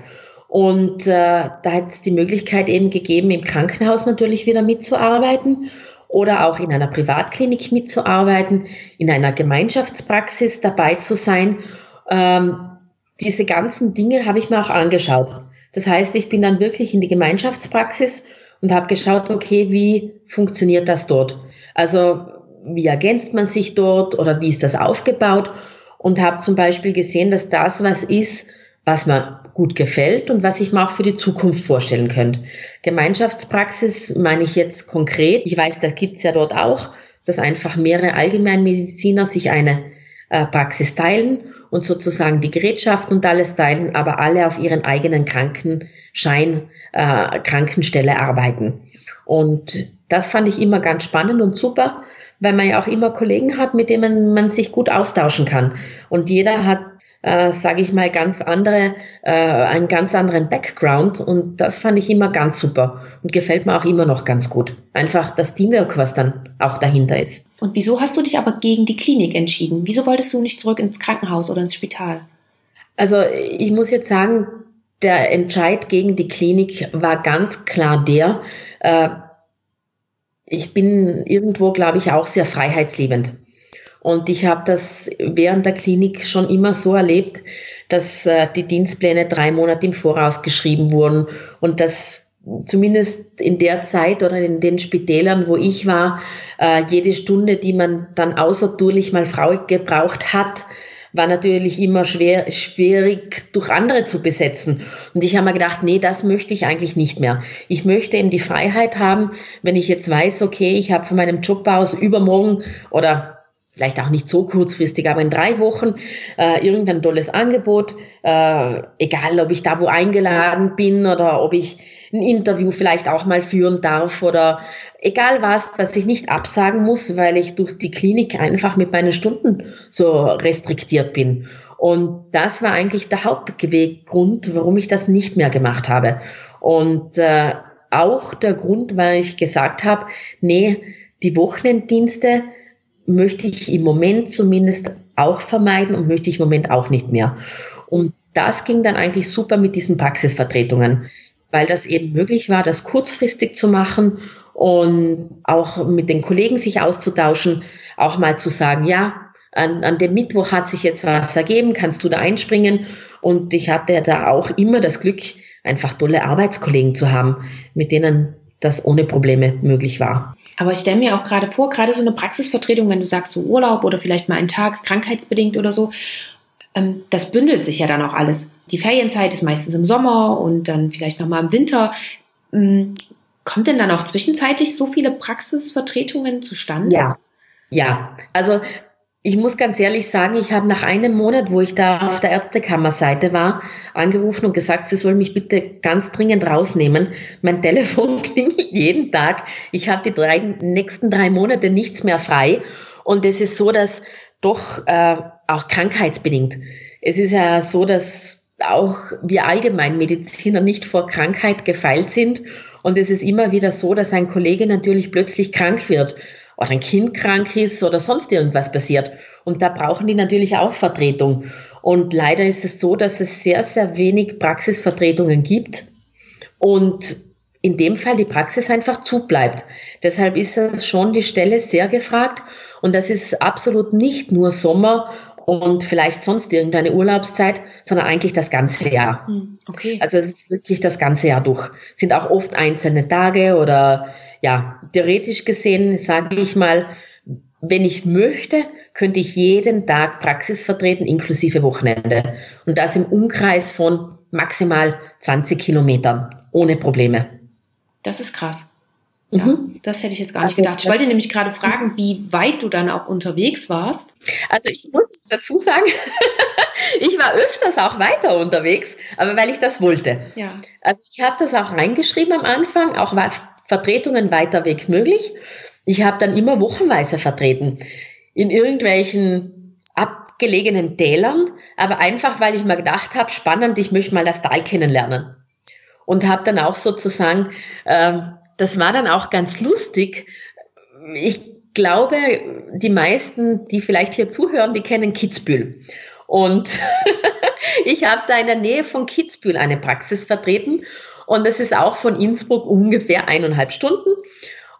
Und äh, da hat es die Möglichkeit eben gegeben, im Krankenhaus natürlich wieder mitzuarbeiten oder auch in einer Privatklinik mitzuarbeiten, in einer Gemeinschaftspraxis dabei zu sein. Ähm, diese ganzen Dinge habe ich mir auch angeschaut. Das heißt, ich bin dann wirklich in die Gemeinschaftspraxis und habe geschaut, okay, wie funktioniert das dort? Also wie ergänzt man sich dort oder wie ist das aufgebaut? Und habe zum Beispiel gesehen, dass das was ist, was mir gut gefällt und was ich mir auch für die Zukunft vorstellen könnte. Gemeinschaftspraxis meine ich jetzt konkret. Ich weiß, da gibt's ja dort auch, dass einfach mehrere Allgemeinmediziner sich eine äh, Praxis teilen und sozusagen die Gerätschaften und alles teilen, aber alle auf ihren eigenen Krankenschein, äh, Krankenstelle arbeiten. Und das fand ich immer ganz spannend und super, weil man ja auch immer Kollegen hat, mit denen man sich gut austauschen kann. Und jeder hat, äh, sage ich mal, ganz andere, äh, einen ganz anderen Background. Und das fand ich immer ganz super und gefällt mir auch immer noch ganz gut. Einfach das Teamwork, was dann auch dahinter ist. Und wieso hast du dich aber gegen die Klinik entschieden? Wieso wolltest du nicht zurück ins Krankenhaus oder ins Spital? Also ich muss jetzt sagen, der Entscheid gegen die Klinik war ganz klar der, äh, ich bin irgendwo, glaube ich, auch sehr freiheitsliebend. Und ich habe das während der Klinik schon immer so erlebt, dass äh, die Dienstpläne drei Monate im Voraus geschrieben wurden und dass zumindest in der Zeit oder in den Spitälern, wo ich war, äh, jede Stunde, die man dann außertourlich mal Frau gebraucht hat, war natürlich immer schwer, schwierig durch andere zu besetzen. Und ich habe mir gedacht, nee, das möchte ich eigentlich nicht mehr. Ich möchte eben die Freiheit haben, wenn ich jetzt weiß, okay, ich habe von meinem Job aus übermorgen oder vielleicht auch nicht so kurzfristig, aber in drei Wochen äh, irgendein tolles Angebot, äh, egal ob ich da wo eingeladen bin oder ob ich ein Interview vielleicht auch mal führen darf oder egal was, dass ich nicht absagen muss, weil ich durch die Klinik einfach mit meinen Stunden so restriktiert bin. Und das war eigentlich der Hauptbeweggrund, warum ich das nicht mehr gemacht habe. Und äh, auch der Grund, weil ich gesagt habe, nee, die Wochenenddienste möchte ich im Moment zumindest auch vermeiden und möchte ich im Moment auch nicht mehr. Und das ging dann eigentlich super mit diesen Praxisvertretungen, weil das eben möglich war, das kurzfristig zu machen und auch mit den Kollegen sich auszutauschen, auch mal zu sagen, ja, an, an dem Mittwoch hat sich jetzt was ergeben, kannst du da einspringen? Und ich hatte da auch immer das Glück, einfach tolle Arbeitskollegen zu haben, mit denen das ohne Probleme möglich war. Aber ich stelle mir auch gerade vor, gerade so eine Praxisvertretung, wenn du sagst so Urlaub oder vielleicht mal einen Tag krankheitsbedingt oder so, ähm, das bündelt sich ja dann auch alles. Die Ferienzeit ist meistens im Sommer und dann vielleicht nochmal im Winter. Ähm, kommt denn dann auch zwischenzeitlich so viele Praxisvertretungen zustande? Ja, ja. Also ich muss ganz ehrlich sagen, ich habe nach einem Monat, wo ich da auf der Ärztekammerseite war, angerufen und gesagt, sie soll mich bitte ganz dringend rausnehmen. Mein Telefon klingelt jeden Tag. Ich habe die drei, nächsten drei Monate nichts mehr frei. Und es ist so, dass doch äh, auch krankheitsbedingt. Es ist ja so, dass auch wir Allgemeinmediziner nicht vor Krankheit gefeilt sind. Und es ist immer wieder so, dass ein Kollege natürlich plötzlich krank wird oder ein Kind krank ist oder sonst irgendwas passiert. Und da brauchen die natürlich auch Vertretung. Und leider ist es so, dass es sehr, sehr wenig Praxisvertretungen gibt und in dem Fall die Praxis einfach zubleibt. Deshalb ist es schon die Stelle sehr gefragt und das ist absolut nicht nur Sommer und vielleicht sonst irgendeine Urlaubszeit, sondern eigentlich das ganze Jahr. Hm, okay. Also es ist wirklich das ganze Jahr durch. Sind auch oft einzelne Tage oder ja, theoretisch gesehen, sage ich mal, wenn ich möchte, könnte ich jeden Tag Praxis vertreten, inklusive Wochenende. Und das im Umkreis von maximal 20 Kilometern, ohne Probleme. Das ist krass. Ja, mhm. Das hätte ich jetzt gar nicht also, gedacht. Ich wollte nämlich gerade fragen, wie weit du dann auch unterwegs warst. Also ich muss dazu sagen, ich war öfters auch weiter unterwegs, aber weil ich das wollte. Ja. Also ich habe das auch reingeschrieben am Anfang, auch Vertretungen weiter weg möglich. Ich habe dann immer wochenweise vertreten in irgendwelchen abgelegenen Tälern, aber einfach, weil ich mir gedacht habe, spannend, ich möchte mal das Tal kennenlernen. Und habe dann auch sozusagen, äh, das war dann auch ganz lustig. Ich glaube, die meisten, die vielleicht hier zuhören, die kennen Kitzbühel. Und ich habe da in der Nähe von Kitzbühel eine Praxis vertreten. Und das ist auch von Innsbruck ungefähr eineinhalb Stunden.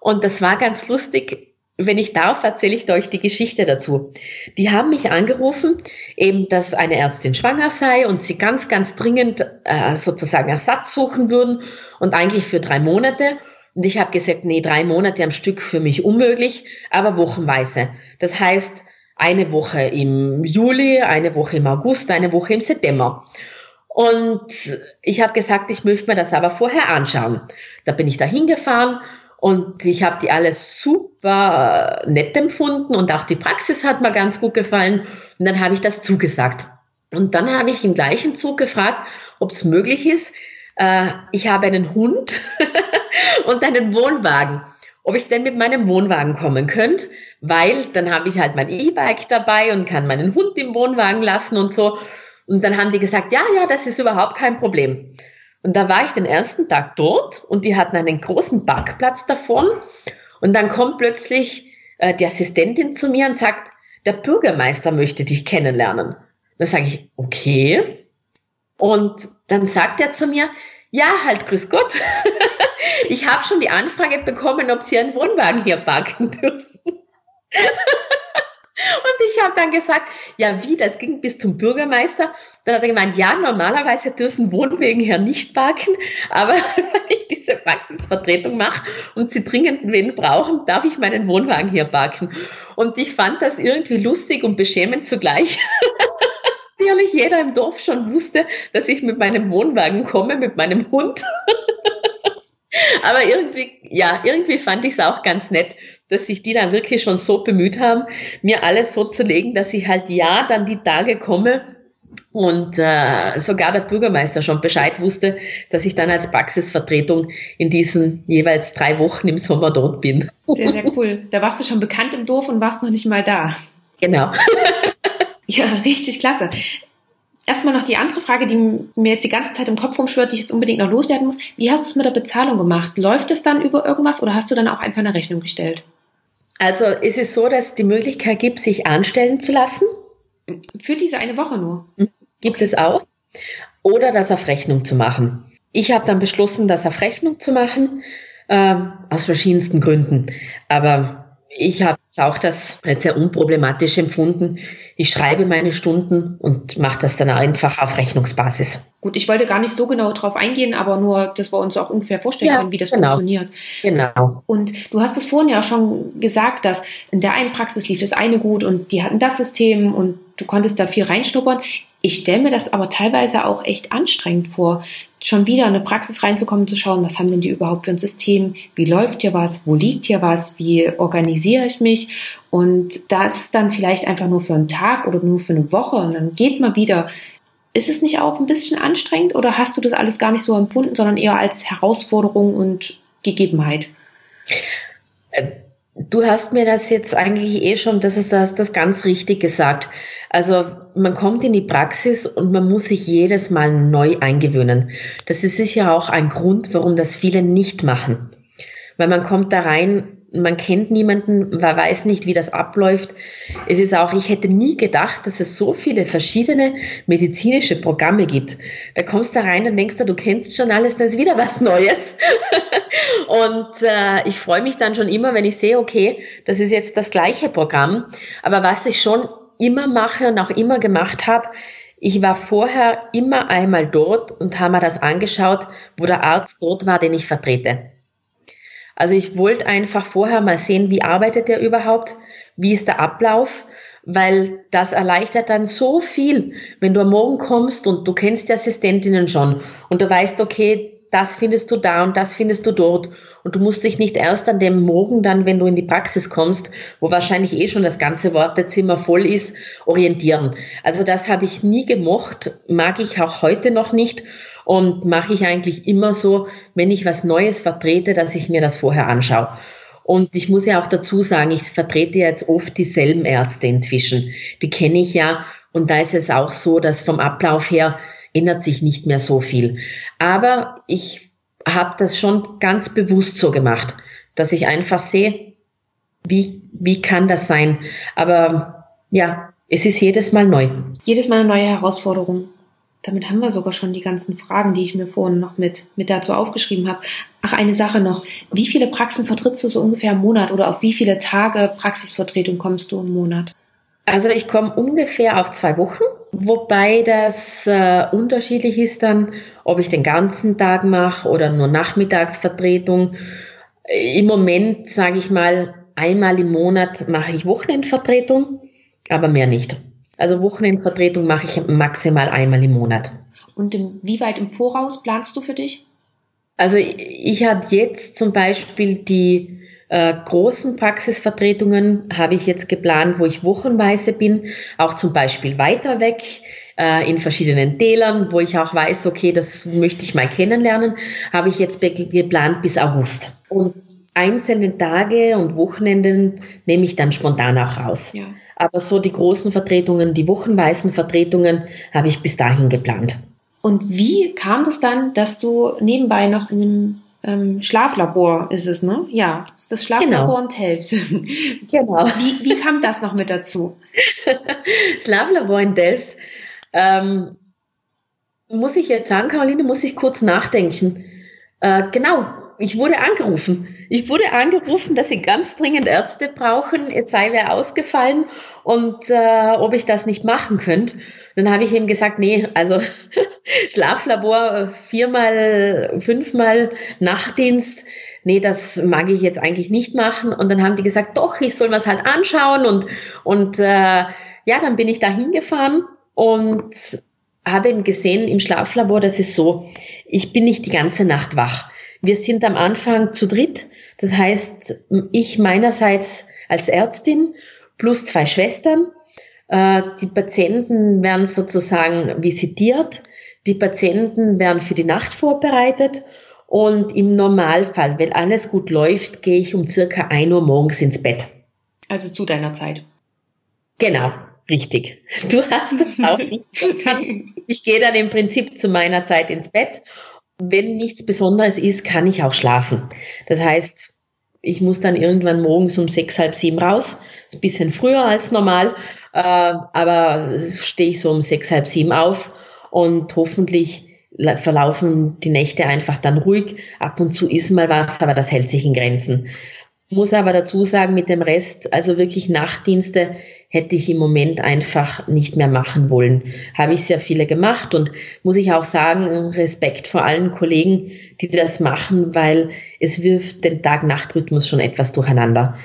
Und das war ganz lustig. Wenn ich darf, erzähle ich euch die Geschichte dazu. Die haben mich angerufen, eben, dass eine Ärztin schwanger sei und sie ganz, ganz dringend äh, sozusagen Ersatz suchen würden und eigentlich für drei Monate. Und ich habe gesagt, nee, drei Monate am Stück für mich unmöglich, aber wochenweise. Das heißt, eine Woche im Juli, eine Woche im August, eine Woche im September. Und ich habe gesagt, ich möchte mir das aber vorher anschauen. Da bin ich da hingefahren und ich habe die alles super nett empfunden und auch die Praxis hat mir ganz gut gefallen. Und dann habe ich das zugesagt. Und dann habe ich im gleichen Zug gefragt, ob es möglich ist. Äh, ich habe einen Hund und einen Wohnwagen. Ob ich denn mit meinem Wohnwagen kommen könnte, weil dann habe ich halt mein E-Bike dabei und kann meinen Hund im Wohnwagen lassen und so. Und dann haben die gesagt, ja, ja, das ist überhaupt kein Problem. Und da war ich den ersten Tag dort und die hatten einen großen Parkplatz davon. Und dann kommt plötzlich äh, die Assistentin zu mir und sagt, der Bürgermeister möchte dich kennenlernen. Dann sage ich, okay. Und dann sagt er zu mir, ja, halt, grüß Gott. ich habe schon die Anfrage bekommen, ob Sie einen Wohnwagen hier parken dürfen. Und ich habe dann gesagt, ja wie, das ging bis zum Bürgermeister. Dann hat er gemeint, ja, normalerweise dürfen Wohnwegen hier nicht parken, aber wenn ich diese Praxisvertretung mache und sie dringend wen brauchen, darf ich meinen Wohnwagen hier parken. Und ich fand das irgendwie lustig und beschämend zugleich. Natürlich jeder im Dorf schon wusste, dass ich mit meinem Wohnwagen komme, mit meinem Hund. aber irgendwie, ja, irgendwie fand ich es auch ganz nett, dass sich die dann wirklich schon so bemüht haben, mir alles so zu legen, dass ich halt ja dann die Tage komme und äh, sogar der Bürgermeister schon Bescheid wusste, dass ich dann als Praxisvertretung in diesen jeweils drei Wochen im Sommer dort bin. Sehr, sehr cool. Da warst du schon bekannt im Dorf und warst noch nicht mal da. Genau. ja, richtig klasse. Erstmal noch die andere Frage, die mir jetzt die ganze Zeit im Kopf rumschwirrt, die ich jetzt unbedingt noch loswerden muss. Wie hast du es mit der Bezahlung gemacht? Läuft es dann über irgendwas oder hast du dann auch einfach eine Rechnung gestellt? Also es ist so, dass es die Möglichkeit gibt, sich anstellen zu lassen. Für diese eine Woche nur? Mhm. Gibt es auch. Oder das auf Rechnung zu machen. Ich habe dann beschlossen, das auf Rechnung zu machen, äh, aus verschiedensten Gründen. Aber ich habe auch das als sehr unproblematisch empfunden. Ich schreibe meine Stunden und mache das dann einfach auf Rechnungsbasis. Gut, ich wollte gar nicht so genau drauf eingehen, aber nur, dass wir uns auch ungefähr vorstellen ja, können, wie das genau. funktioniert. Genau. Und du hast es vorhin ja schon gesagt, dass in der einen Praxis lief das eine gut und die hatten das System und du konntest da viel reinschnuppern. Ich stelle mir das aber teilweise auch echt anstrengend vor, schon wieder in eine Praxis reinzukommen, zu schauen, was haben denn die überhaupt für ein System, wie läuft hier was, wo liegt hier was, wie organisiere ich mich und das dann vielleicht einfach nur für einen Tag oder nur für eine Woche und dann geht man wieder. Ist es nicht auch ein bisschen anstrengend oder hast du das alles gar nicht so empfunden, sondern eher als Herausforderung und Gegebenheit? Äh, du hast mir das jetzt eigentlich eh schon, das ist das, das ganz richtig gesagt. Also man kommt in die Praxis und man muss sich jedes Mal neu eingewöhnen. Das ist sicher auch ein Grund, warum das viele nicht machen. Weil man kommt da rein, man kennt niemanden, man weiß nicht, wie das abläuft. Es ist auch, ich hätte nie gedacht, dass es so viele verschiedene medizinische Programme gibt. Da kommst du rein und denkst du, du kennst schon alles, dann ist wieder was Neues. und äh, ich freue mich dann schon immer, wenn ich sehe, okay, das ist jetzt das gleiche Programm. Aber was ich schon immer mache und auch immer gemacht habe, ich war vorher immer einmal dort und habe mir das angeschaut, wo der Arzt dort war, den ich vertrete. Also ich wollte einfach vorher mal sehen, wie arbeitet er überhaupt, wie ist der Ablauf, weil das erleichtert dann so viel, wenn du am Morgen kommst und du kennst die Assistentinnen schon und du weißt, okay, das findest du da und das findest du dort. Und du musst dich nicht erst an dem Morgen dann, wenn du in die Praxis kommst, wo wahrscheinlich eh schon das ganze Wartezimmer voll ist, orientieren. Also das habe ich nie gemocht, mag ich auch heute noch nicht und mache ich eigentlich immer so, wenn ich was Neues vertrete, dass ich mir das vorher anschaue. Und ich muss ja auch dazu sagen, ich vertrete jetzt oft dieselben Ärzte inzwischen. Die kenne ich ja. Und da ist es auch so, dass vom Ablauf her ändert sich nicht mehr so viel. Aber ich habe das schon ganz bewusst so gemacht, dass ich einfach sehe, wie, wie kann das sein? Aber ja, es ist jedes Mal neu. Jedes Mal eine neue Herausforderung. Damit haben wir sogar schon die ganzen Fragen, die ich mir vorhin noch mit, mit dazu aufgeschrieben habe. Ach, eine Sache noch. Wie viele Praxen vertrittst du so ungefähr im Monat oder auf wie viele Tage Praxisvertretung kommst du im Monat? Also ich komme ungefähr auf zwei Wochen, wobei das äh, unterschiedlich ist dann, ob ich den ganzen Tag mache oder nur Nachmittagsvertretung. Im Moment, sage ich mal, einmal im Monat mache ich Wochenendvertretung, aber mehr nicht. Also Wochenendvertretung mache ich maximal einmal im Monat. Und wie weit im Voraus planst du für dich? Also ich, habe jetzt zum Beispiel die äh, großen Praxisvertretungen habe ich jetzt geplant, wo ich wochenweise bin, auch zum Beispiel weiter weg äh, in verschiedenen Tälern, wo ich auch weiß, okay, das möchte ich mal kennenlernen, habe ich jetzt geplant bis August. Und einzelne Tage und Wochenenden nehme ich dann spontan auch raus. Ja. Aber so die großen Vertretungen, die wochenweisen Vertretungen habe ich bis dahin geplant. Und wie kam das dann, dass du nebenbei noch in einem ähm, Schlaflabor ist es, ne? Ja, ist das Schlaflabor genau. in Delfs. genau. Wie, wie kam das noch mit dazu? Schlaflabor in Delfs. Ähm, muss ich jetzt sagen, Caroline, muss ich kurz nachdenken. Äh, genau, ich wurde angerufen. Ich wurde angerufen, dass sie ganz dringend Ärzte brauchen. Es sei wer ausgefallen und äh, ob ich das nicht machen könnte. Dann habe ich ihm gesagt, nee, also Schlaflabor viermal, fünfmal Nachtdienst, nee, das mag ich jetzt eigentlich nicht machen. Und dann haben die gesagt, doch, ich soll mir es halt anschauen. Und, und äh, ja, dann bin ich da hingefahren und habe eben gesehen im Schlaflabor, das ist so, ich bin nicht die ganze Nacht wach. Wir sind am Anfang zu dritt. Das heißt, ich meinerseits als Ärztin plus zwei Schwestern äh, die Patienten werden sozusagen visitiert, die Patienten werden für die Nacht vorbereitet und im Normalfall, wenn alles gut läuft, gehe ich um circa 1 Uhr morgens ins Bett. Also zu deiner Zeit. Genau, richtig. Du hast es auch nicht erkannt. Ich gehe dann im Prinzip zu meiner Zeit ins Bett. Wenn nichts Besonderes ist, kann ich auch schlafen. Das heißt, ich muss dann irgendwann morgens um sechs, halb sieben raus. Das ist ein bisschen früher als normal. Äh, aber stehe ich so um sechs, halb sieben auf und hoffentlich verlaufen die Nächte einfach dann ruhig. Ab und zu ist mal was, aber das hält sich in Grenzen. Muss aber dazu sagen, mit dem Rest, also wirklich Nachtdienste hätte ich im Moment einfach nicht mehr machen wollen. Habe ich sehr viele gemacht und muss ich auch sagen, Respekt vor allen Kollegen, die das machen, weil es wirft den Tag-Nacht-Rhythmus schon etwas durcheinander.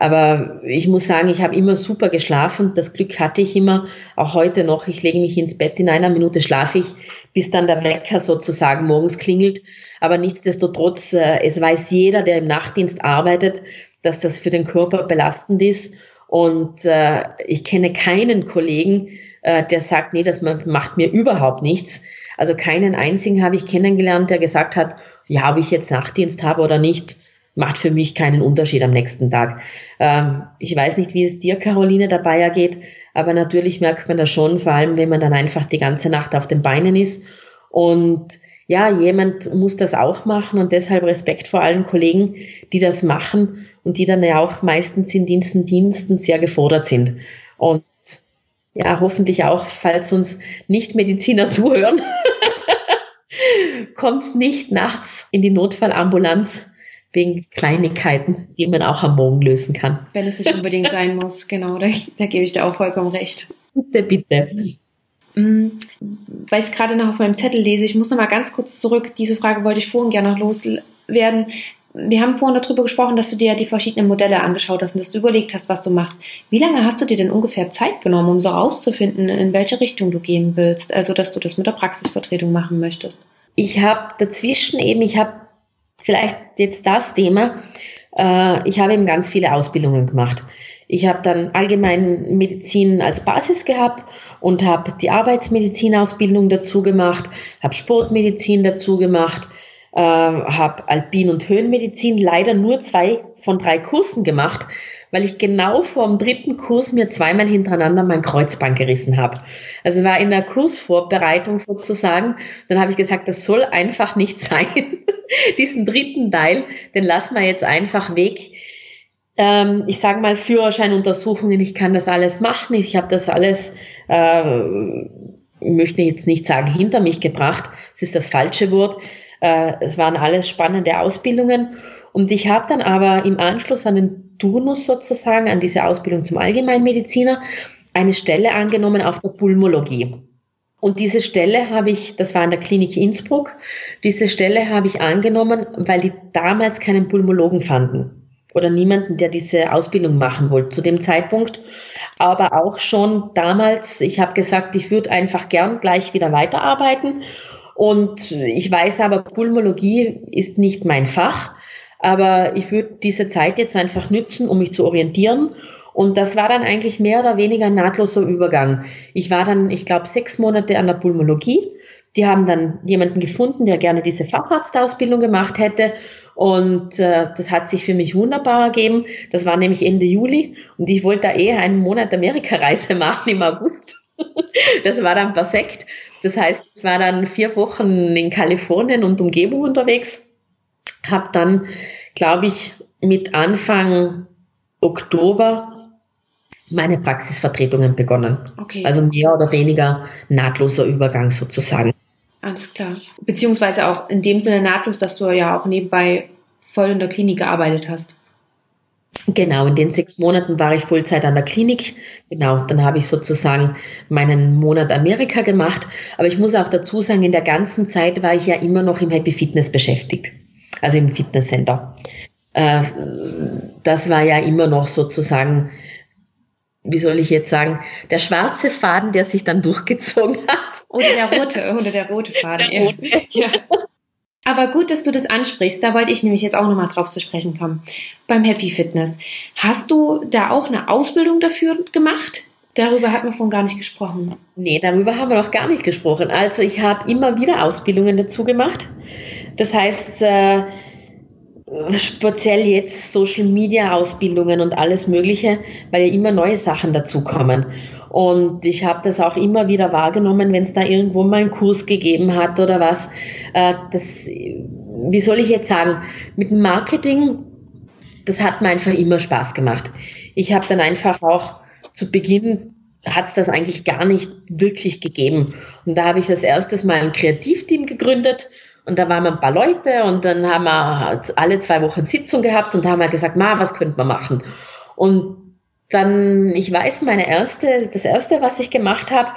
Aber ich muss sagen, ich habe immer super geschlafen. Das Glück hatte ich immer, auch heute noch. Ich lege mich ins Bett, in einer Minute schlafe ich, bis dann der Wecker sozusagen morgens klingelt. Aber nichtsdestotrotz, äh, es weiß jeder, der im Nachtdienst arbeitet, dass das für den Körper belastend ist. Und äh, ich kenne keinen Kollegen, äh, der sagt, nee, das macht mir überhaupt nichts. Also keinen einzigen habe ich kennengelernt, der gesagt hat, ja, ob ich jetzt Nachtdienst habe oder nicht, macht für mich keinen Unterschied am nächsten Tag. Ähm, ich weiß nicht, wie es dir, Caroline, dabei ergeht, aber natürlich merkt man das schon, vor allem wenn man dann einfach die ganze Nacht auf den Beinen ist. Und ja, jemand muss das auch machen und deshalb Respekt vor allen Kollegen, die das machen und die dann ja auch meistens in Diensten, Diensten sehr gefordert sind. Und ja, hoffentlich auch, falls uns nicht Mediziner zuhören, kommt nicht nachts in die Notfallambulanz wegen Kleinigkeiten, die man auch am Morgen lösen kann. Wenn es nicht unbedingt sein muss, genau, da, da gebe ich dir auch vollkommen recht. Bitte, bitte. Mhm. Weil ich es gerade noch auf meinem Zettel lese, ich muss noch mal ganz kurz zurück. Diese Frage wollte ich vorhin gerne noch loswerden. Wir haben vorhin darüber gesprochen, dass du dir die verschiedenen Modelle angeschaut hast und dass du überlegt hast, was du machst. Wie lange hast du dir denn ungefähr Zeit genommen, um so rauszufinden, in welche Richtung du gehen willst? Also, dass du das mit der Praxisvertretung machen möchtest? Ich habe dazwischen eben, ich habe vielleicht jetzt das Thema. Äh, ich habe eben ganz viele Ausbildungen gemacht. Ich habe dann allgemein Medizin als Basis gehabt und habe die Arbeitsmedizinausbildung dazu gemacht, habe Sportmedizin dazu gemacht, äh, habe Alpin- und Höhenmedizin leider nur zwei von drei Kursen gemacht, weil ich genau vor dem dritten Kurs mir zweimal hintereinander mein Kreuzband gerissen habe. Also war in der Kursvorbereitung sozusagen. Dann habe ich gesagt, das soll einfach nicht sein. Diesen dritten Teil, den lassen wir jetzt einfach weg. ähm, ich sage mal, Führerscheinuntersuchungen, ich kann das alles machen, ich habe das alles, äh, ich möchte jetzt nicht sagen, hinter mich gebracht, das ist das falsche Wort. Äh, es waren alles spannende Ausbildungen und ich habe dann aber im Anschluss an den Turnus sozusagen, an diese Ausbildung zum Allgemeinmediziner, eine Stelle angenommen auf der Pulmologie. Und diese Stelle habe ich, das war in der Klinik Innsbruck, diese Stelle habe ich angenommen, weil die damals keinen Pulmologen fanden oder niemanden, der diese Ausbildung machen wollte zu dem Zeitpunkt. Aber auch schon damals, ich habe gesagt, ich würde einfach gern gleich wieder weiterarbeiten. Und ich weiß aber, Pulmologie ist nicht mein Fach. Aber ich würde diese Zeit jetzt einfach nützen, um mich zu orientieren. Und das war dann eigentlich mehr oder weniger ein nahtloser Übergang. Ich war dann, ich glaube, sechs Monate an der Pulmologie. Die haben dann jemanden gefunden, der gerne diese Facharztausbildung gemacht hätte. Und äh, das hat sich für mich wunderbar ergeben. Das war nämlich Ende Juli und ich wollte da eher einen Monat Amerikareise machen im August. das war dann perfekt. Das heißt, ich war dann vier Wochen in Kalifornien und Umgebung unterwegs. Habe dann, glaube ich, mit Anfang Oktober meine Praxisvertretungen begonnen. Okay. Also mehr oder weniger nahtloser Übergang sozusagen. Alles klar. Beziehungsweise auch in dem Sinne nahtlos, dass du ja auch nebenbei voll in der Klinik gearbeitet hast. Genau, in den sechs Monaten war ich Vollzeit an der Klinik. Genau, dann habe ich sozusagen meinen Monat Amerika gemacht. Aber ich muss auch dazu sagen, in der ganzen Zeit war ich ja immer noch im Happy Fitness beschäftigt, also im Fitnesscenter. Äh, das war ja immer noch sozusagen wie soll ich jetzt sagen, der schwarze Faden, der sich dann durchgezogen hat. Oder der rote, oder der rote Faden. Der rote. Ja. Aber gut, dass du das ansprichst. Da wollte ich nämlich jetzt auch nochmal drauf zu sprechen kommen. Beim Happy Fitness. Hast du da auch eine Ausbildung dafür gemacht? Darüber hat man vorhin gar nicht gesprochen. Nee, darüber haben wir noch gar nicht gesprochen. Also ich habe immer wieder Ausbildungen dazu gemacht. Das heißt, äh, speziell jetzt Social Media Ausbildungen und alles Mögliche, weil ja immer neue Sachen dazukommen. Und ich habe das auch immer wieder wahrgenommen, wenn es da irgendwo mal einen Kurs gegeben hat oder was. Äh, das, wie soll ich jetzt sagen, mit dem Marketing, das hat mir einfach immer Spaß gemacht. Ich habe dann einfach auch zu Beginn hat es das eigentlich gar nicht wirklich gegeben. Und da habe ich das erstes Mal ein Kreativteam gegründet und da waren wir ein paar Leute und dann haben wir alle zwei Wochen Sitzung gehabt und haben halt gesagt, ma, was könnte man machen? Und dann, ich weiß, meine erste, das erste, was ich gemacht habe,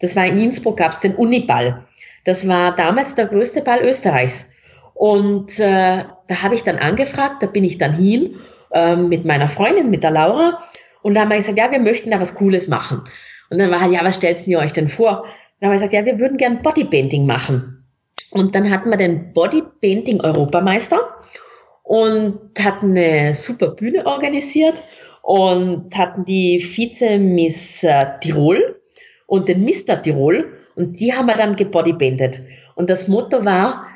das war in Innsbruck, gab es den Uniball. Das war damals der größte Ball Österreichs. Und äh, da habe ich dann angefragt, da bin ich dann hin äh, mit meiner Freundin, mit der Laura. Und da haben wir gesagt, ja, wir möchten da was Cooles machen. Und dann war halt, ja, was stellt ihr euch denn vor? Und dann haben wir gesagt, ja, wir würden gern Bodypainting machen. Und dann hatten wir den Bodypainting Europameister und hatten eine super Bühne organisiert und hatten die Vize Miss äh, Tirol und den Mr. Tirol und die haben wir dann gebodypainted. Und das Motto war,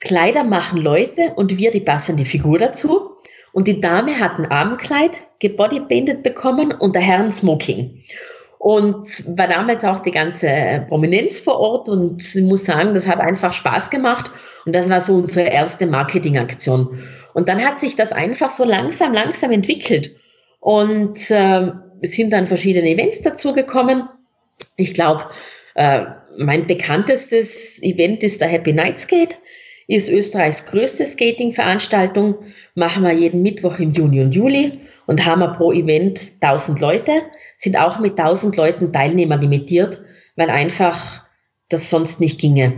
Kleider machen Leute und wir die passende Figur dazu. Und die Dame hat ein Abendkleid gebodypainted bekommen und der Herr ein Smoking und war damals auch die ganze Prominenz vor Ort und ich muss sagen, das hat einfach Spaß gemacht und das war so unsere erste Marketingaktion. Und dann hat sich das einfach so langsam, langsam entwickelt und äh, es sind dann verschiedene Events dazugekommen. Ich glaube, äh, mein bekanntestes Event ist der Happy Night Skate, ist Österreichs größte Skating-Veranstaltung, machen wir jeden Mittwoch im Juni und Juli und haben wir pro Event 1000 Leute sind auch mit 1000 Leuten Teilnehmer limitiert, weil einfach das sonst nicht ginge.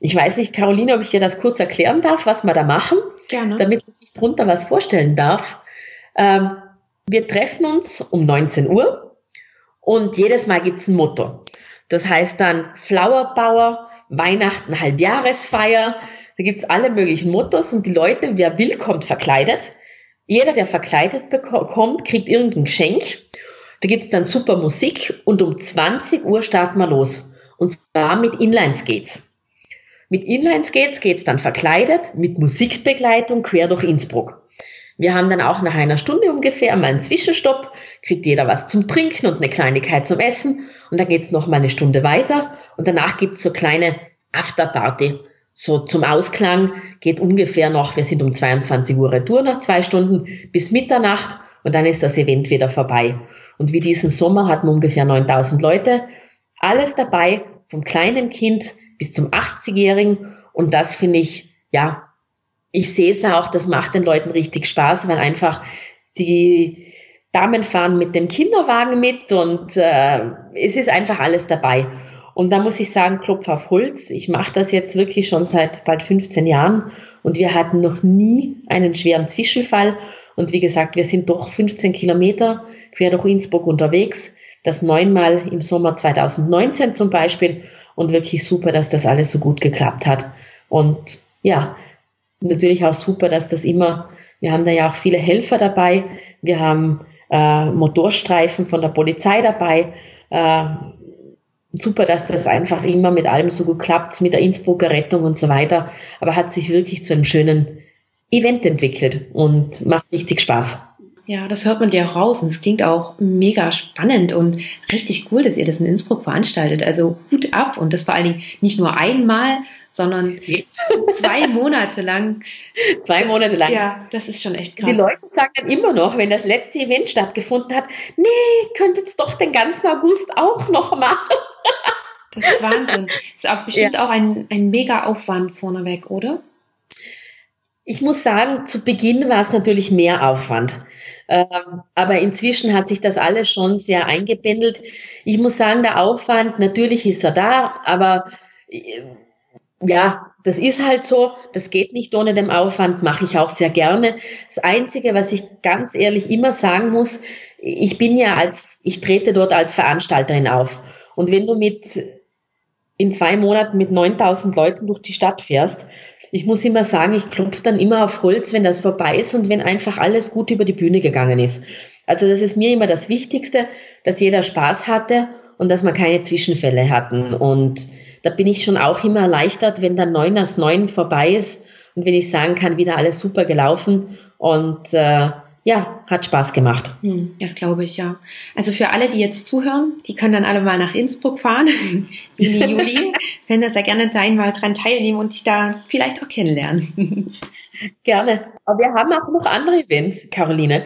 Ich weiß nicht, Caroline, ob ich dir das kurz erklären darf, was wir da machen, Gerne. damit man sich drunter was vorstellen darf. Ähm, wir treffen uns um 19 Uhr und jedes Mal gibt's ein Motto. Das heißt dann Flower Power, Weihnachten, Halbjahresfeier. Da gibt's alle möglichen Mottos und die Leute, wer will, kommt verkleidet. Jeder, der verkleidet bekommt, kriegt irgendein Geschenk. Da gibt's dann super Musik und um 20 Uhr starten wir los. Und zwar mit Inline-Skates. Mit Inline-Skates geht's dann verkleidet, mit Musikbegleitung quer durch Innsbruck. Wir haben dann auch nach einer Stunde ungefähr mal einen Zwischenstopp, kriegt jeder was zum Trinken und eine Kleinigkeit zum Essen und dann geht's noch mal eine Stunde weiter und danach gibt's so kleine Afterparty. So zum Ausklang geht ungefähr noch, wir sind um 22 Uhr Retour nach zwei Stunden bis Mitternacht und dann ist das Event wieder vorbei. Und wie diesen Sommer hatten ungefähr 9000 Leute, alles dabei, vom kleinen Kind bis zum 80-Jährigen und das finde ich, ja, ich sehe es auch, das macht den Leuten richtig Spaß, weil einfach die Damen fahren mit dem Kinderwagen mit und äh, es ist einfach alles dabei. Und da muss ich sagen, Klopf auf Holz. Ich mache das jetzt wirklich schon seit bald 15 Jahren und wir hatten noch nie einen schweren Zwischenfall. Und wie gesagt, wir sind doch 15 Kilometer quer durch Innsbruck unterwegs. Das neunmal im Sommer 2019 zum Beispiel. Und wirklich super, dass das alles so gut geklappt hat. Und ja, natürlich auch super, dass das immer, wir haben da ja auch viele Helfer dabei. Wir haben äh, Motorstreifen von der Polizei dabei. Äh, super, dass das einfach immer mit allem so gut klappt, mit der Innsbrucker Rettung und so weiter. Aber hat sich wirklich zu einem schönen Event entwickelt und macht richtig Spaß. Ja, das hört man dir auch raus und es klingt auch mega spannend und richtig cool, dass ihr das in Innsbruck veranstaltet. Also Hut ab und das vor allen Dingen nicht nur einmal, sondern zwei Monate lang. Zwei Monate lang. Ja, das ist schon echt krass. Die Leute sagen dann immer noch, wenn das letzte Event stattgefunden hat, nee, könntet es doch den ganzen August auch noch machen. Das ist Wahnsinn. Das ist auch bestimmt ja. auch ein, ein mega Aufwand vorneweg, oder? Ich muss sagen, zu Beginn war es natürlich mehr Aufwand. Ähm, aber inzwischen hat sich das alles schon sehr eingependelt. Ich muss sagen, der Aufwand, natürlich ist er da, aber äh, ja, das ist halt so, das geht nicht ohne den Aufwand, mache ich auch sehr gerne. Das Einzige, was ich ganz ehrlich immer sagen muss, ich bin ja als, ich trete dort als Veranstalterin auf. Und wenn du mit, in zwei Monaten mit 9000 Leuten durch die Stadt fährst, ich muss immer sagen, ich klopfe dann immer auf Holz, wenn das vorbei ist und wenn einfach alles gut über die Bühne gegangen ist. Also das ist mir immer das Wichtigste, dass jeder Spaß hatte und dass wir keine Zwischenfälle hatten. Und da bin ich schon auch immer erleichtert, wenn dann neun aus neun vorbei ist und wenn ich sagen kann, wieder alles super gelaufen und äh, ja, hat Spaß gemacht. Hm, das glaube ich, ja. Also für alle, die jetzt zuhören, die können dann alle mal nach Innsbruck fahren, Juni, Juli, können da sehr gerne da einmal dran teilnehmen und dich da vielleicht auch kennenlernen. Gerne. Aber wir haben auch noch andere Events, Caroline.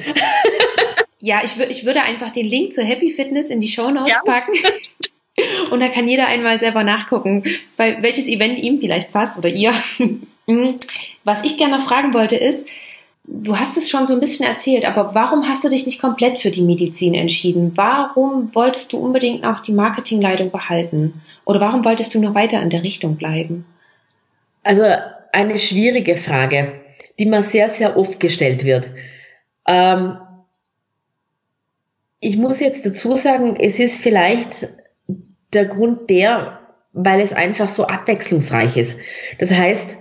ja, ich, ich würde einfach den Link zur Happy Fitness in die Show Notes ja. packen. Und da kann jeder einmal selber nachgucken, bei welches Event ihm vielleicht passt oder ihr. Hm. Was ich gerne noch fragen wollte ist, Du hast es schon so ein bisschen erzählt, aber warum hast du dich nicht komplett für die Medizin entschieden? Warum wolltest du unbedingt auch die Marketingleitung behalten? Oder warum wolltest du noch weiter in der Richtung bleiben? Also eine schwierige Frage, die mir sehr, sehr oft gestellt wird. Ähm, ich muss jetzt dazu sagen, es ist vielleicht der Grund der, weil es einfach so abwechslungsreich ist. Das heißt,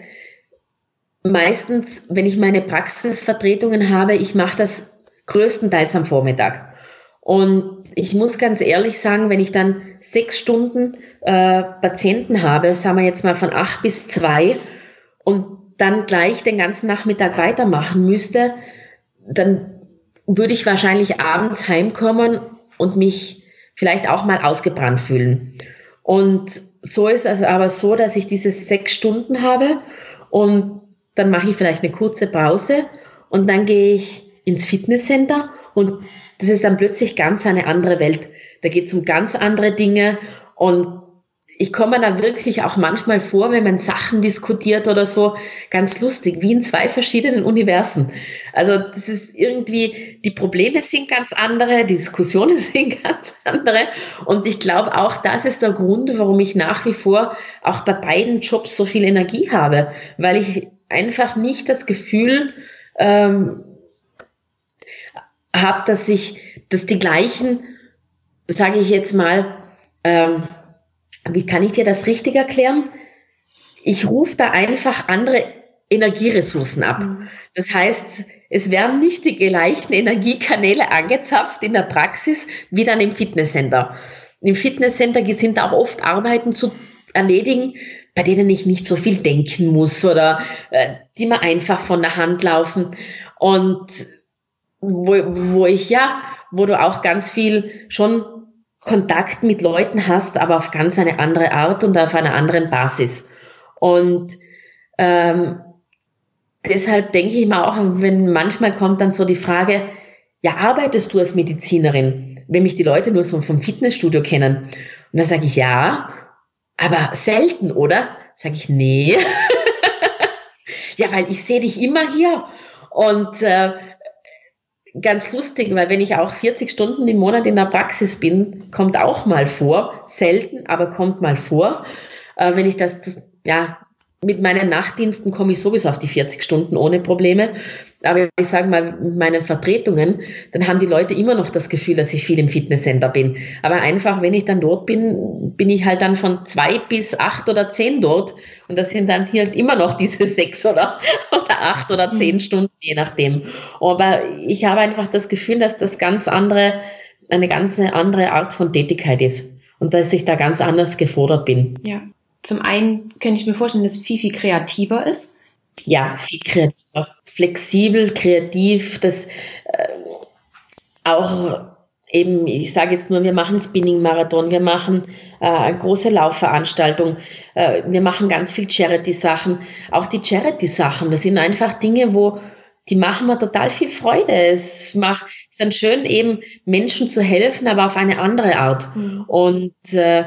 meistens, wenn ich meine Praxisvertretungen habe, ich mache das größtenteils am Vormittag. Und ich muss ganz ehrlich sagen, wenn ich dann sechs Stunden äh, Patienten habe, sagen wir jetzt mal von acht bis zwei, und dann gleich den ganzen Nachmittag weitermachen müsste, dann würde ich wahrscheinlich abends heimkommen und mich vielleicht auch mal ausgebrannt fühlen. Und so ist es aber so, dass ich diese sechs Stunden habe und dann mache ich vielleicht eine kurze Pause und dann gehe ich ins Fitnesscenter und das ist dann plötzlich ganz eine andere Welt. Da geht es um ganz andere Dinge und ich komme da wirklich auch manchmal vor, wenn man Sachen diskutiert oder so, ganz lustig, wie in zwei verschiedenen Universen. Also das ist irgendwie, die Probleme sind ganz andere, die Diskussionen sind ganz andere. Und ich glaube auch, das ist der Grund, warum ich nach wie vor auch bei beiden Jobs so viel Energie habe, weil ich einfach nicht das Gefühl ähm, habe, dass ich, dass die gleichen, sage ich jetzt mal, ähm, wie kann ich dir das richtig erklären? Ich rufe da einfach andere Energieressourcen ab. Mhm. Das heißt, es werden nicht die gleichen Energiekanäle angezapft in der Praxis wie dann im Fitnesscenter. Im Fitnesscenter sind da auch oft Arbeiten zu erledigen, bei denen ich nicht so viel denken muss oder äh, die mir einfach von der Hand laufen und wo, wo ich ja, wo du auch ganz viel schon Kontakt mit Leuten hast, aber auf ganz eine andere Art und auf einer anderen Basis. Und ähm, deshalb denke ich mir auch, wenn manchmal kommt dann so die Frage, ja, arbeitest du als Medizinerin? Wenn mich die Leute nur so vom Fitnessstudio kennen. Und dann sage ich, ja, aber selten, oder? Sage ich, nee. ja, weil ich sehe dich immer hier. Und äh, ganz lustig, weil wenn ich auch 40 Stunden im Monat in der Praxis bin, kommt auch mal vor, selten, aber kommt mal vor. Äh, wenn ich das, ja, mit meinen Nachtdiensten komme ich sowieso auf die 40 Stunden ohne Probleme. Aber ich sage mal, mit meinen Vertretungen, dann haben die Leute immer noch das Gefühl, dass ich viel im Fitnesscenter bin. Aber einfach, wenn ich dann dort bin, bin ich halt dann von zwei bis acht oder zehn dort. Und das sind dann halt immer noch diese sechs oder, oder acht oder zehn mhm. Stunden, je nachdem. Aber ich habe einfach das Gefühl, dass das ganz andere, eine ganz andere Art von Tätigkeit ist. Und dass ich da ganz anders gefordert bin. Ja. Zum einen könnte ich mir vorstellen, dass es viel, viel kreativer ist ja, viel kreativer, flexibel, kreativ, das äh, auch eben, ich sage jetzt nur, wir machen Spinning-Marathon, wir machen äh, eine große Laufveranstaltung, äh, wir machen ganz viel Charity-Sachen. Auch die Charity-Sachen, das sind einfach Dinge, wo die machen mir total viel Freude. Es macht, ist dann schön, eben Menschen zu helfen, aber auf eine andere Art. Mhm. Und äh,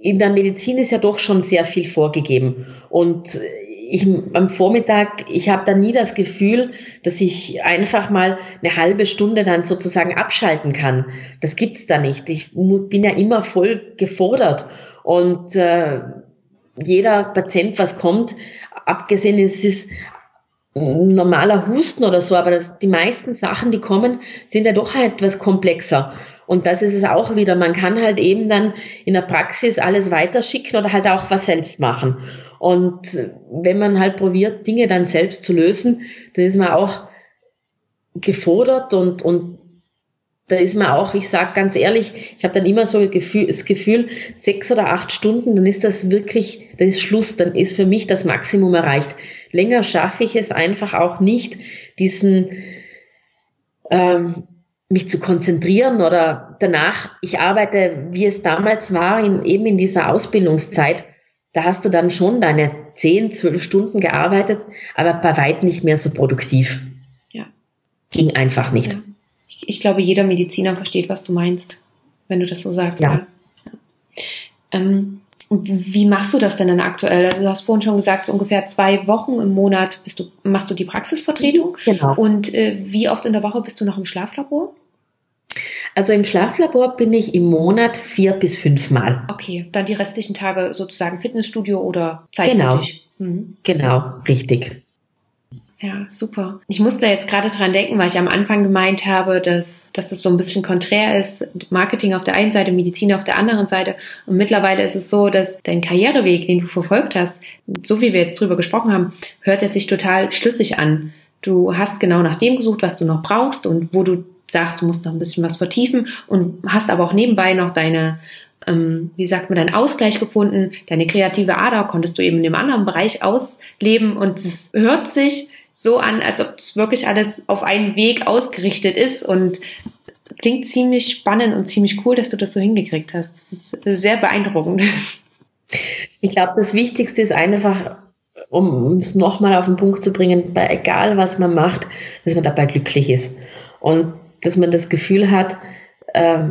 in der Medizin ist ja doch schon sehr viel vorgegeben. Und ich am Vormittag, ich habe da nie das Gefühl, dass ich einfach mal eine halbe Stunde dann sozusagen abschalten kann. Das gibt's da nicht. Ich bin ja immer voll gefordert und äh, jeder Patient, was kommt, abgesehen es ist normaler Husten oder so, aber das, die meisten Sachen, die kommen, sind ja doch etwas komplexer. Und das ist es auch wieder. Man kann halt eben dann in der Praxis alles weiterschicken oder halt auch was selbst machen. Und wenn man halt probiert, Dinge dann selbst zu lösen, dann ist man auch gefordert und, und da ist man auch, ich sage ganz ehrlich, ich habe dann immer so das Gefühl, sechs oder acht Stunden, dann ist das wirklich, dann ist Schluss, dann ist für mich das Maximum erreicht. Länger schaffe ich es einfach auch nicht, diesen ähm, mich zu konzentrieren oder danach, ich arbeite, wie es damals war, in, eben in dieser Ausbildungszeit, da hast du dann schon deine zehn, zwölf Stunden gearbeitet, aber bei weit nicht mehr so produktiv. Ja. Ging einfach nicht. Ja. Ich, ich, glaube, jeder Mediziner versteht, was du meinst, wenn du das so sagst. Ja. ja. Ähm, wie machst du das denn dann aktuell? Also du hast vorhin schon gesagt, so ungefähr zwei Wochen im Monat bist du, machst du die Praxisvertretung. Genau. Und äh, wie oft in der Woche bist du noch im Schlaflabor? Also im Schlaflabor bin ich im Monat vier bis fünf Mal. Okay, dann die restlichen Tage sozusagen Fitnessstudio oder Zeit Genau, mhm. genau, richtig. Ja, super. Ich musste jetzt gerade dran denken, weil ich am Anfang gemeint habe, dass, dass das so ein bisschen konträr ist. Marketing auf der einen Seite, Medizin auf der anderen Seite. Und mittlerweile ist es so, dass dein Karriereweg, den du verfolgt hast, so wie wir jetzt drüber gesprochen haben, hört er sich total schlüssig an. Du hast genau nach dem gesucht, was du noch brauchst und wo du sagst, du musst noch ein bisschen was vertiefen und hast aber auch nebenbei noch deine ähm, wie sagt man, deinen Ausgleich gefunden, deine kreative Ader konntest du eben in dem anderen Bereich ausleben und es hört sich so an, als ob es wirklich alles auf einen Weg ausgerichtet ist und klingt ziemlich spannend und ziemlich cool, dass du das so hingekriegt hast. Das ist sehr beeindruckend. Ich glaube, das Wichtigste ist einfach, um es nochmal auf den Punkt zu bringen, bei egal was man macht, dass man dabei glücklich ist. Und dass man das Gefühl hat, äh,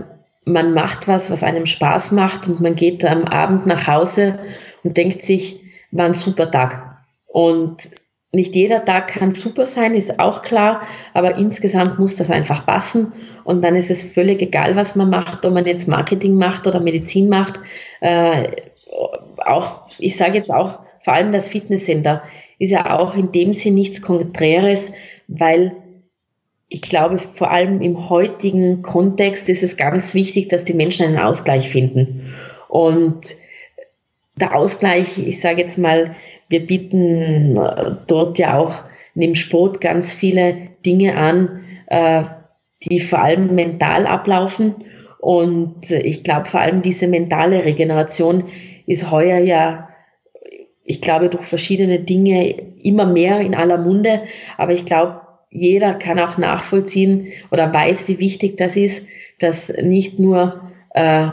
man macht was, was einem Spaß macht und man geht am Abend nach Hause und denkt sich, war ein super Tag. Und nicht jeder Tag kann super sein, ist auch klar, aber insgesamt muss das einfach passen und dann ist es völlig egal, was man macht, ob man jetzt Marketing macht oder Medizin macht. Äh, auch, ich sage jetzt auch, vor allem das Fitnesscenter ist ja auch in dem Sinn nichts Konträres, weil ich glaube, vor allem im heutigen Kontext ist es ganz wichtig, dass die Menschen einen Ausgleich finden. Und der Ausgleich, ich sage jetzt mal, wir bieten äh, dort ja auch neben Sport ganz viele Dinge an, äh, die vor allem mental ablaufen. Und ich glaube, vor allem diese mentale Regeneration ist heuer ja, ich glaube, durch verschiedene Dinge immer mehr in aller Munde. Aber ich glaube, jeder kann auch nachvollziehen oder weiß, wie wichtig das ist, dass nicht nur äh,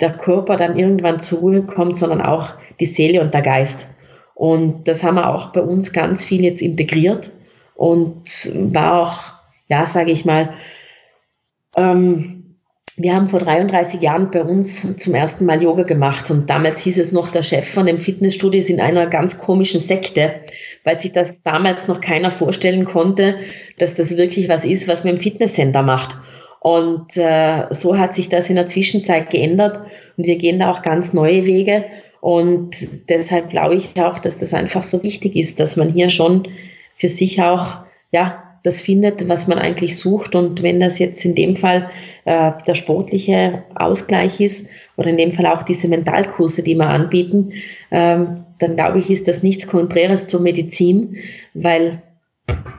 der Körper dann irgendwann zur Ruhe kommt, sondern auch die Seele und der Geist. Und das haben wir auch bei uns ganz viel jetzt integriert und war auch, ja, sage ich mal, Ähm, wir haben vor 33 Jahren bei uns zum ersten Mal Yoga gemacht und damals hieß es noch, der Chef von dem Fitnessstudio ist in einer ganz komischen Sekte, weil sich das damals noch keiner vorstellen konnte, dass das wirklich was ist, was man im Fitnesscenter macht. Und äh, so hat sich das in der Zwischenzeit geändert und wir gehen da auch ganz neue Wege. Und deshalb glaube ich auch, dass das einfach so wichtig ist, dass man hier schon für sich auch ja das findet, was man eigentlich sucht. Und wenn das jetzt in dem Fall äh, der sportliche Ausgleich ist oder in dem Fall auch diese Mentalkurse, die wir anbieten, ähm, dann glaube ich, ist das nichts Konträres zur Medizin, weil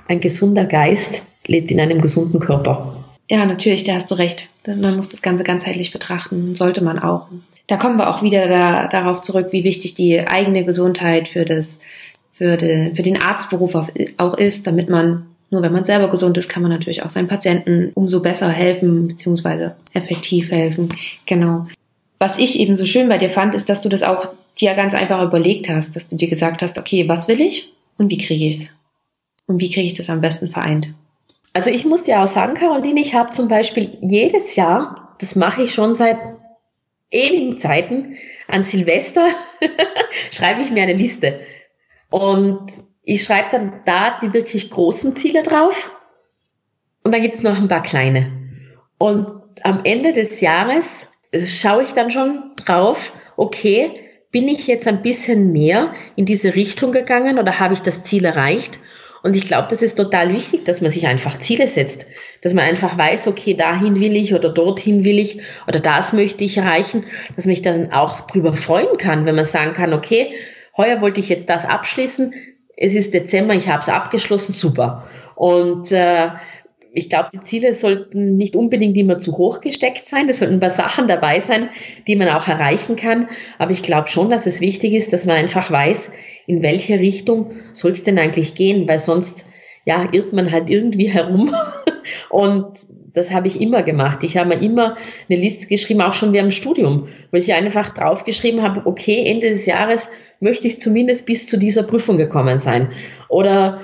ein gesunder Geist lebt in einem gesunden Körper. Ja, natürlich, da hast du recht. Man muss das Ganze ganzheitlich betrachten, sollte man auch. Da kommen wir auch wieder da, darauf zurück, wie wichtig die eigene Gesundheit für das für, de, für den Arztberuf auch ist, damit man nur wenn man selber gesund ist, kann man natürlich auch seinen Patienten umso besser helfen, beziehungsweise effektiv helfen. Genau. Was ich eben so schön bei dir fand, ist, dass du das auch dir ganz einfach überlegt hast, dass du dir gesagt hast, okay, was will ich und wie kriege ich es? Und wie kriege ich das am besten vereint? Also ich muss dir auch sagen, Caroline, ich habe zum Beispiel jedes Jahr, das mache ich schon seit ewigen Zeiten, an Silvester schreibe ich mir eine Liste. Und ich schreibe dann da die wirklich großen Ziele drauf und dann gibt's noch ein paar kleine. Und am Ende des Jahres schaue ich dann schon drauf, okay, bin ich jetzt ein bisschen mehr in diese Richtung gegangen oder habe ich das Ziel erreicht? Und ich glaube, das ist total wichtig, dass man sich einfach Ziele setzt, dass man einfach weiß, okay, dahin will ich oder dorthin will ich oder das möchte ich erreichen, dass man mich dann auch drüber freuen kann, wenn man sagen kann, okay, heuer wollte ich jetzt das abschließen, es ist Dezember, ich habe es abgeschlossen, super. Und äh, ich glaube, die Ziele sollten nicht unbedingt immer zu hoch gesteckt sein. Es sollten ein paar Sachen dabei sein, die man auch erreichen kann. Aber ich glaube schon, dass es wichtig ist, dass man einfach weiß, in welche Richtung soll es denn eigentlich gehen, weil sonst ja irrt man halt irgendwie herum. Und das habe ich immer gemacht. Ich habe mir immer eine Liste geschrieben, auch schon während dem Studium, wo ich einfach draufgeschrieben habe, okay, Ende des Jahres möchte ich zumindest bis zu dieser Prüfung gekommen sein. Oder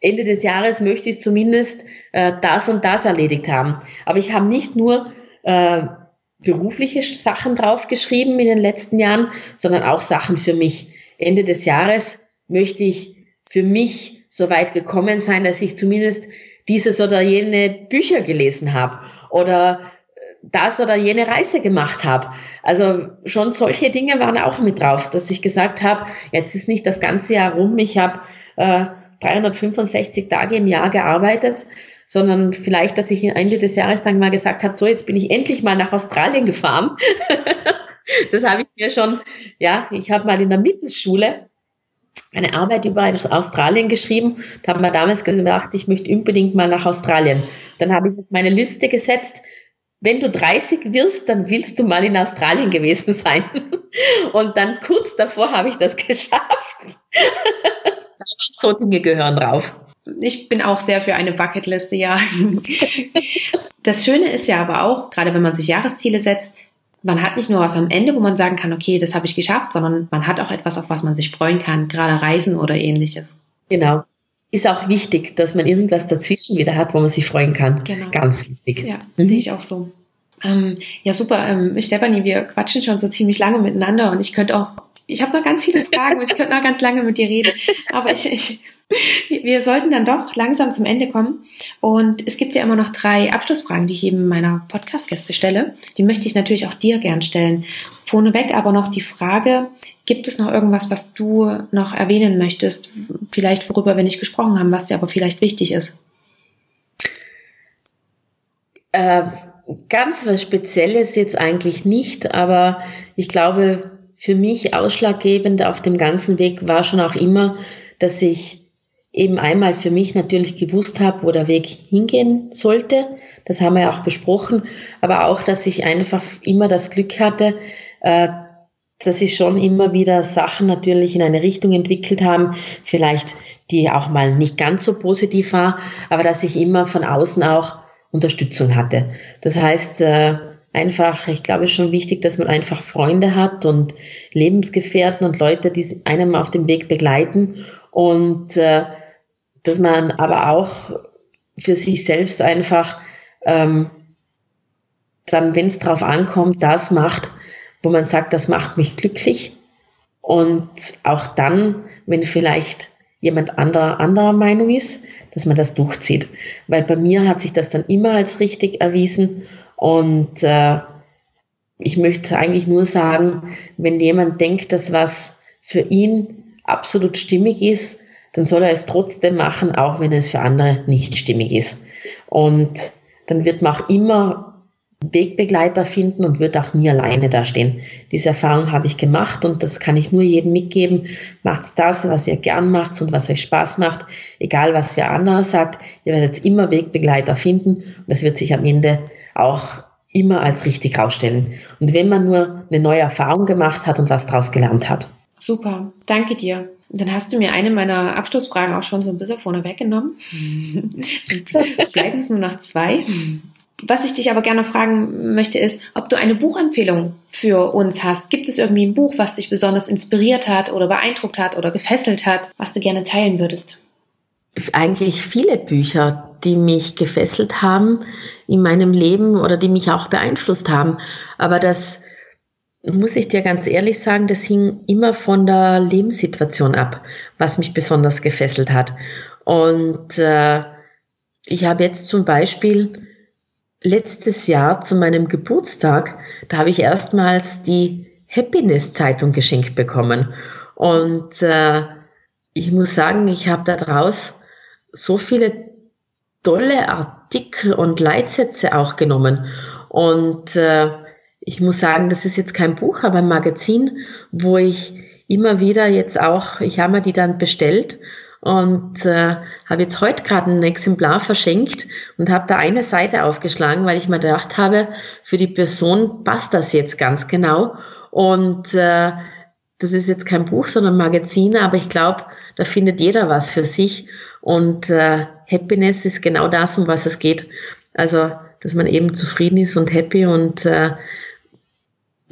Ende des Jahres möchte ich zumindest äh, das und das erledigt haben. Aber ich habe nicht nur äh, berufliche Sachen draufgeschrieben in den letzten Jahren, sondern auch Sachen für mich. Ende des Jahres möchte ich für mich so weit gekommen sein, dass ich zumindest dieses oder jene Bücher gelesen habe oder das oder jene Reise gemacht habe. Also schon solche Dinge waren auch mit drauf, dass ich gesagt habe, jetzt ist nicht das ganze Jahr rum, ich habe äh, 365 Tage im Jahr gearbeitet, sondern vielleicht, dass ich Ende des Jahres dann mal gesagt habe, so jetzt bin ich endlich mal nach Australien gefahren. das habe ich mir schon, ja, ich habe mal in der Mittelschule eine Arbeit über Australien geschrieben. Da haben wir damals gesagt, ich möchte unbedingt mal nach Australien. Dann habe ich auf meine Liste gesetzt, wenn du 30 wirst, dann willst du mal in Australien gewesen sein. Und dann kurz davor habe ich das geschafft. so Dinge gehören drauf. Ich bin auch sehr für eine Bucketliste, ja. Das Schöne ist ja aber auch, gerade wenn man sich Jahresziele setzt, man hat nicht nur was am Ende, wo man sagen kann, okay, das habe ich geschafft, sondern man hat auch etwas, auf was man sich freuen kann, gerade Reisen oder ähnliches. Genau ist auch wichtig, dass man irgendwas dazwischen wieder hat, wo man sich freuen kann. Genau. Ganz wichtig. Ja, mhm. sehe ich auch so. Ähm, ja, super. Ähm, Stefanie, wir quatschen schon so ziemlich lange miteinander und ich könnte auch, ich habe noch ganz viele Fragen und ich könnte noch ganz lange mit dir reden. Aber ich, ich, wir sollten dann doch langsam zum Ende kommen. Und es gibt ja immer noch drei Abschlussfragen, die ich jedem meiner Podcast-Gäste stelle. Die möchte ich natürlich auch dir gern stellen. Vorneweg aber noch die Frage, gibt es noch irgendwas, was du noch erwähnen möchtest? Vielleicht worüber wir nicht gesprochen haben, was dir aber vielleicht wichtig ist? Äh, ganz was Spezielles jetzt eigentlich nicht, aber ich glaube, für mich ausschlaggebend auf dem ganzen Weg war schon auch immer, dass ich eben einmal für mich natürlich gewusst habe, wo der Weg hingehen sollte. Das haben wir ja auch besprochen. Aber auch, dass ich einfach immer das Glück hatte, äh, dass sich schon immer wieder Sachen natürlich in eine Richtung entwickelt haben, vielleicht die auch mal nicht ganz so positiv war, aber dass ich immer von außen auch Unterstützung hatte. Das heißt, äh, einfach, ich glaube, es ist schon wichtig, dass man einfach Freunde hat und Lebensgefährten und Leute, die einem auf dem Weg begleiten und äh, dass man aber auch für sich selbst einfach ähm, dann, wenn es drauf ankommt, das macht, wo man sagt, das macht mich glücklich. Und auch dann, wenn vielleicht jemand anderer, anderer Meinung ist, dass man das durchzieht. Weil bei mir hat sich das dann immer als richtig erwiesen. Und äh, ich möchte eigentlich nur sagen, wenn jemand denkt, dass was für ihn absolut stimmig ist, dann soll er es trotzdem machen, auch wenn es für andere nicht stimmig ist. Und dann wird man auch immer Wegbegleiter finden und wird auch nie alleine dastehen. Diese Erfahrung habe ich gemacht und das kann ich nur jedem mitgeben. Macht das, was ihr gern macht und was euch Spaß macht, egal was wer anderer sagt. Ihr werdet immer Wegbegleiter finden und das wird sich am Ende auch immer als richtig herausstellen. Und wenn man nur eine neue Erfahrung gemacht hat und was daraus gelernt hat. Super, danke dir. Dann hast du mir eine meiner Abschlussfragen auch schon so ein bisschen vorne weggenommen. Bleiben es nur noch zwei. Was ich dich aber gerne fragen möchte, ist, ob du eine Buchempfehlung für uns hast. Gibt es irgendwie ein Buch, was dich besonders inspiriert hat oder beeindruckt hat oder gefesselt hat, was du gerne teilen würdest? Eigentlich viele Bücher, die mich gefesselt haben in meinem Leben oder die mich auch beeinflusst haben. Aber das muss ich dir ganz ehrlich sagen, das hing immer von der Lebenssituation ab, was mich besonders gefesselt hat. Und äh, ich habe jetzt zum Beispiel letztes Jahr zu meinem Geburtstag, da habe ich erstmals die Happiness-Zeitung geschenkt bekommen. Und äh, ich muss sagen, ich habe daraus so viele tolle Artikel und Leitsätze auch genommen. Und äh, ich muss sagen, das ist jetzt kein Buch, aber ein Magazin, wo ich immer wieder jetzt auch, ich habe mir die dann bestellt und äh, habe jetzt heute gerade ein Exemplar verschenkt und habe da eine Seite aufgeschlagen, weil ich mir gedacht habe, für die Person passt das jetzt ganz genau. Und äh, das ist jetzt kein Buch, sondern Magazin, aber ich glaube, da findet jeder was für sich. Und äh, Happiness ist genau das, um was es geht. Also, dass man eben zufrieden ist und happy und äh,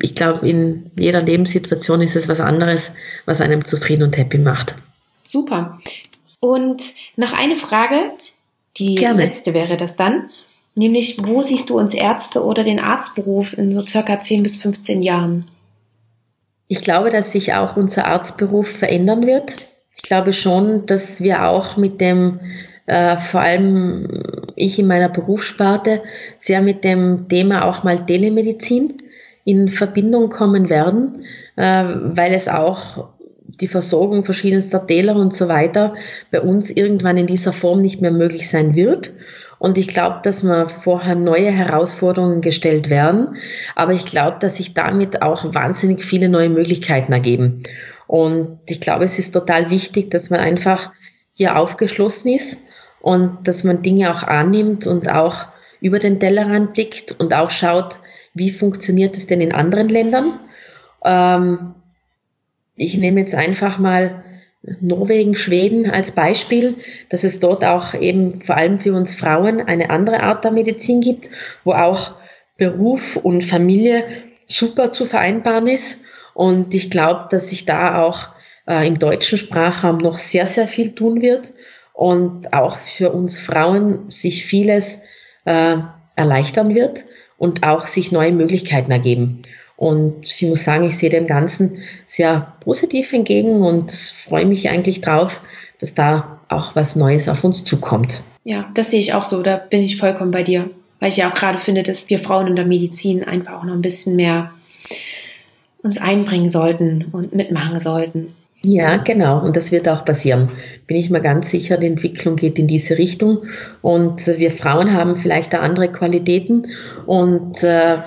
ich glaube, in jeder Lebenssituation ist es was anderes, was einem zufrieden und happy macht. Super. Und noch eine Frage, die Gerne. letzte wäre das dann, nämlich wo siehst du uns Ärzte oder den Arztberuf in so circa 10 bis 15 Jahren? Ich glaube, dass sich auch unser Arztberuf verändern wird. Ich glaube schon, dass wir auch mit dem, äh, vor allem ich in meiner Berufssparte, sehr mit dem Thema auch mal Telemedizin in Verbindung kommen werden, äh, weil es auch die Versorgung verschiedenster Täler und so weiter bei uns irgendwann in dieser Form nicht mehr möglich sein wird. Und ich glaube, dass wir vorher neue Herausforderungen gestellt werden. Aber ich glaube, dass sich damit auch wahnsinnig viele neue Möglichkeiten ergeben. Und ich glaube, es ist total wichtig, dass man einfach hier aufgeschlossen ist und dass man Dinge auch annimmt und auch über den Tellerrand blickt und auch schaut, wie funktioniert es denn in anderen Ländern. Ähm, ich nehme jetzt einfach mal Norwegen, Schweden als Beispiel, dass es dort auch eben vor allem für uns Frauen eine andere Art der Medizin gibt, wo auch Beruf und Familie super zu vereinbaren ist. Und ich glaube, dass sich da auch äh, im deutschen Sprachraum noch sehr, sehr viel tun wird und auch für uns Frauen sich vieles äh, erleichtern wird und auch sich neue Möglichkeiten ergeben. Und ich muss sagen, ich sehe dem Ganzen sehr positiv entgegen und freue mich eigentlich drauf, dass da auch was Neues auf uns zukommt. Ja, das sehe ich auch so. Da bin ich vollkommen bei dir. Weil ich ja auch gerade finde, dass wir Frauen in der Medizin einfach auch noch ein bisschen mehr uns einbringen sollten und mitmachen sollten. Ja, genau. Und das wird auch passieren. Bin ich mir ganz sicher, die Entwicklung geht in diese Richtung. Und wir Frauen haben vielleicht da andere Qualitäten. Und äh,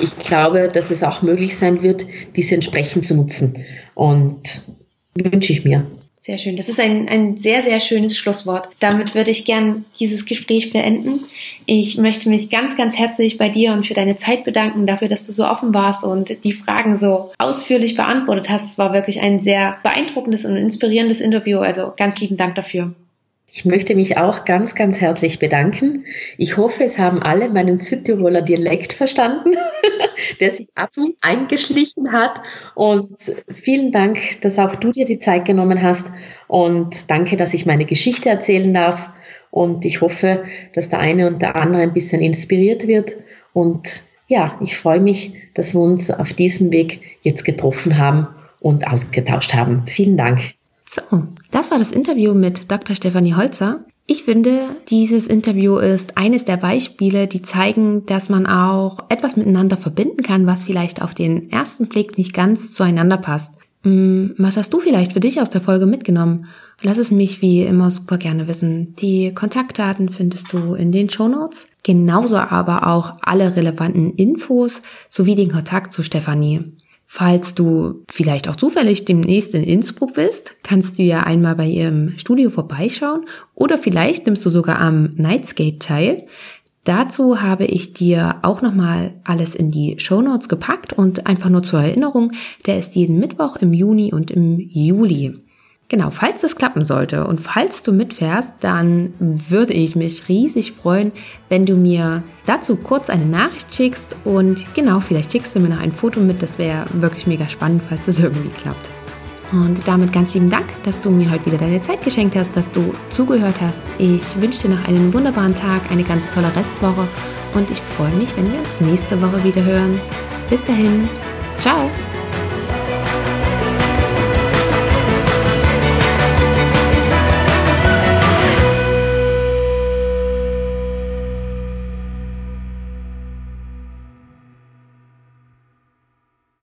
ich glaube, dass es auch möglich sein wird, diese entsprechend zu nutzen. Und wünsche ich mir. Sehr schön. Das ist ein, ein sehr, sehr schönes Schlusswort. Damit würde ich gern dieses Gespräch beenden. Ich möchte mich ganz, ganz herzlich bei dir und für deine Zeit bedanken, dafür, dass du so offen warst und die Fragen so ausführlich beantwortet hast. Es war wirklich ein sehr beeindruckendes und inspirierendes Interview. Also ganz lieben Dank dafür. Ich möchte mich auch ganz, ganz herzlich bedanken. Ich hoffe, es haben alle meinen Südtiroler Dialekt verstanden, der sich dazu eingeschlichen hat. Und vielen Dank, dass auch du dir die Zeit genommen hast. Und danke, dass ich meine Geschichte erzählen darf. Und ich hoffe, dass der eine und der andere ein bisschen inspiriert wird und ja, ich freue mich, dass wir uns auf diesem Weg jetzt getroffen haben und ausgetauscht haben. Vielen Dank. So, das war das Interview mit Dr. Stefanie Holzer. Ich finde, dieses Interview ist eines der Beispiele, die zeigen, dass man auch etwas miteinander verbinden kann, was vielleicht auf den ersten Blick nicht ganz zueinander passt. Hm, was hast du vielleicht für dich aus der Folge mitgenommen? Lass es mich wie immer super gerne wissen. Die Kontaktdaten findest du in den Show Notes. Genauso aber auch alle relevanten Infos sowie den Kontakt zu Stefanie. Falls du vielleicht auch zufällig demnächst in Innsbruck bist, kannst du ja einmal bei ihrem Studio vorbeischauen oder vielleicht nimmst du sogar am Nightskate teil. Dazu habe ich dir auch nochmal alles in die Show Notes gepackt und einfach nur zur Erinnerung, der ist jeden Mittwoch im Juni und im Juli. Genau, falls das klappen sollte und falls du mitfährst, dann würde ich mich riesig freuen, wenn du mir dazu kurz eine Nachricht schickst und genau, vielleicht schickst du mir noch ein Foto mit, das wäre wirklich mega spannend, falls es irgendwie klappt. Und damit ganz lieben Dank, dass du mir heute wieder deine Zeit geschenkt hast, dass du zugehört hast. Ich wünsche dir noch einen wunderbaren Tag, eine ganz tolle Restwoche und ich freue mich, wenn wir uns nächste Woche wieder hören. Bis dahin, ciao!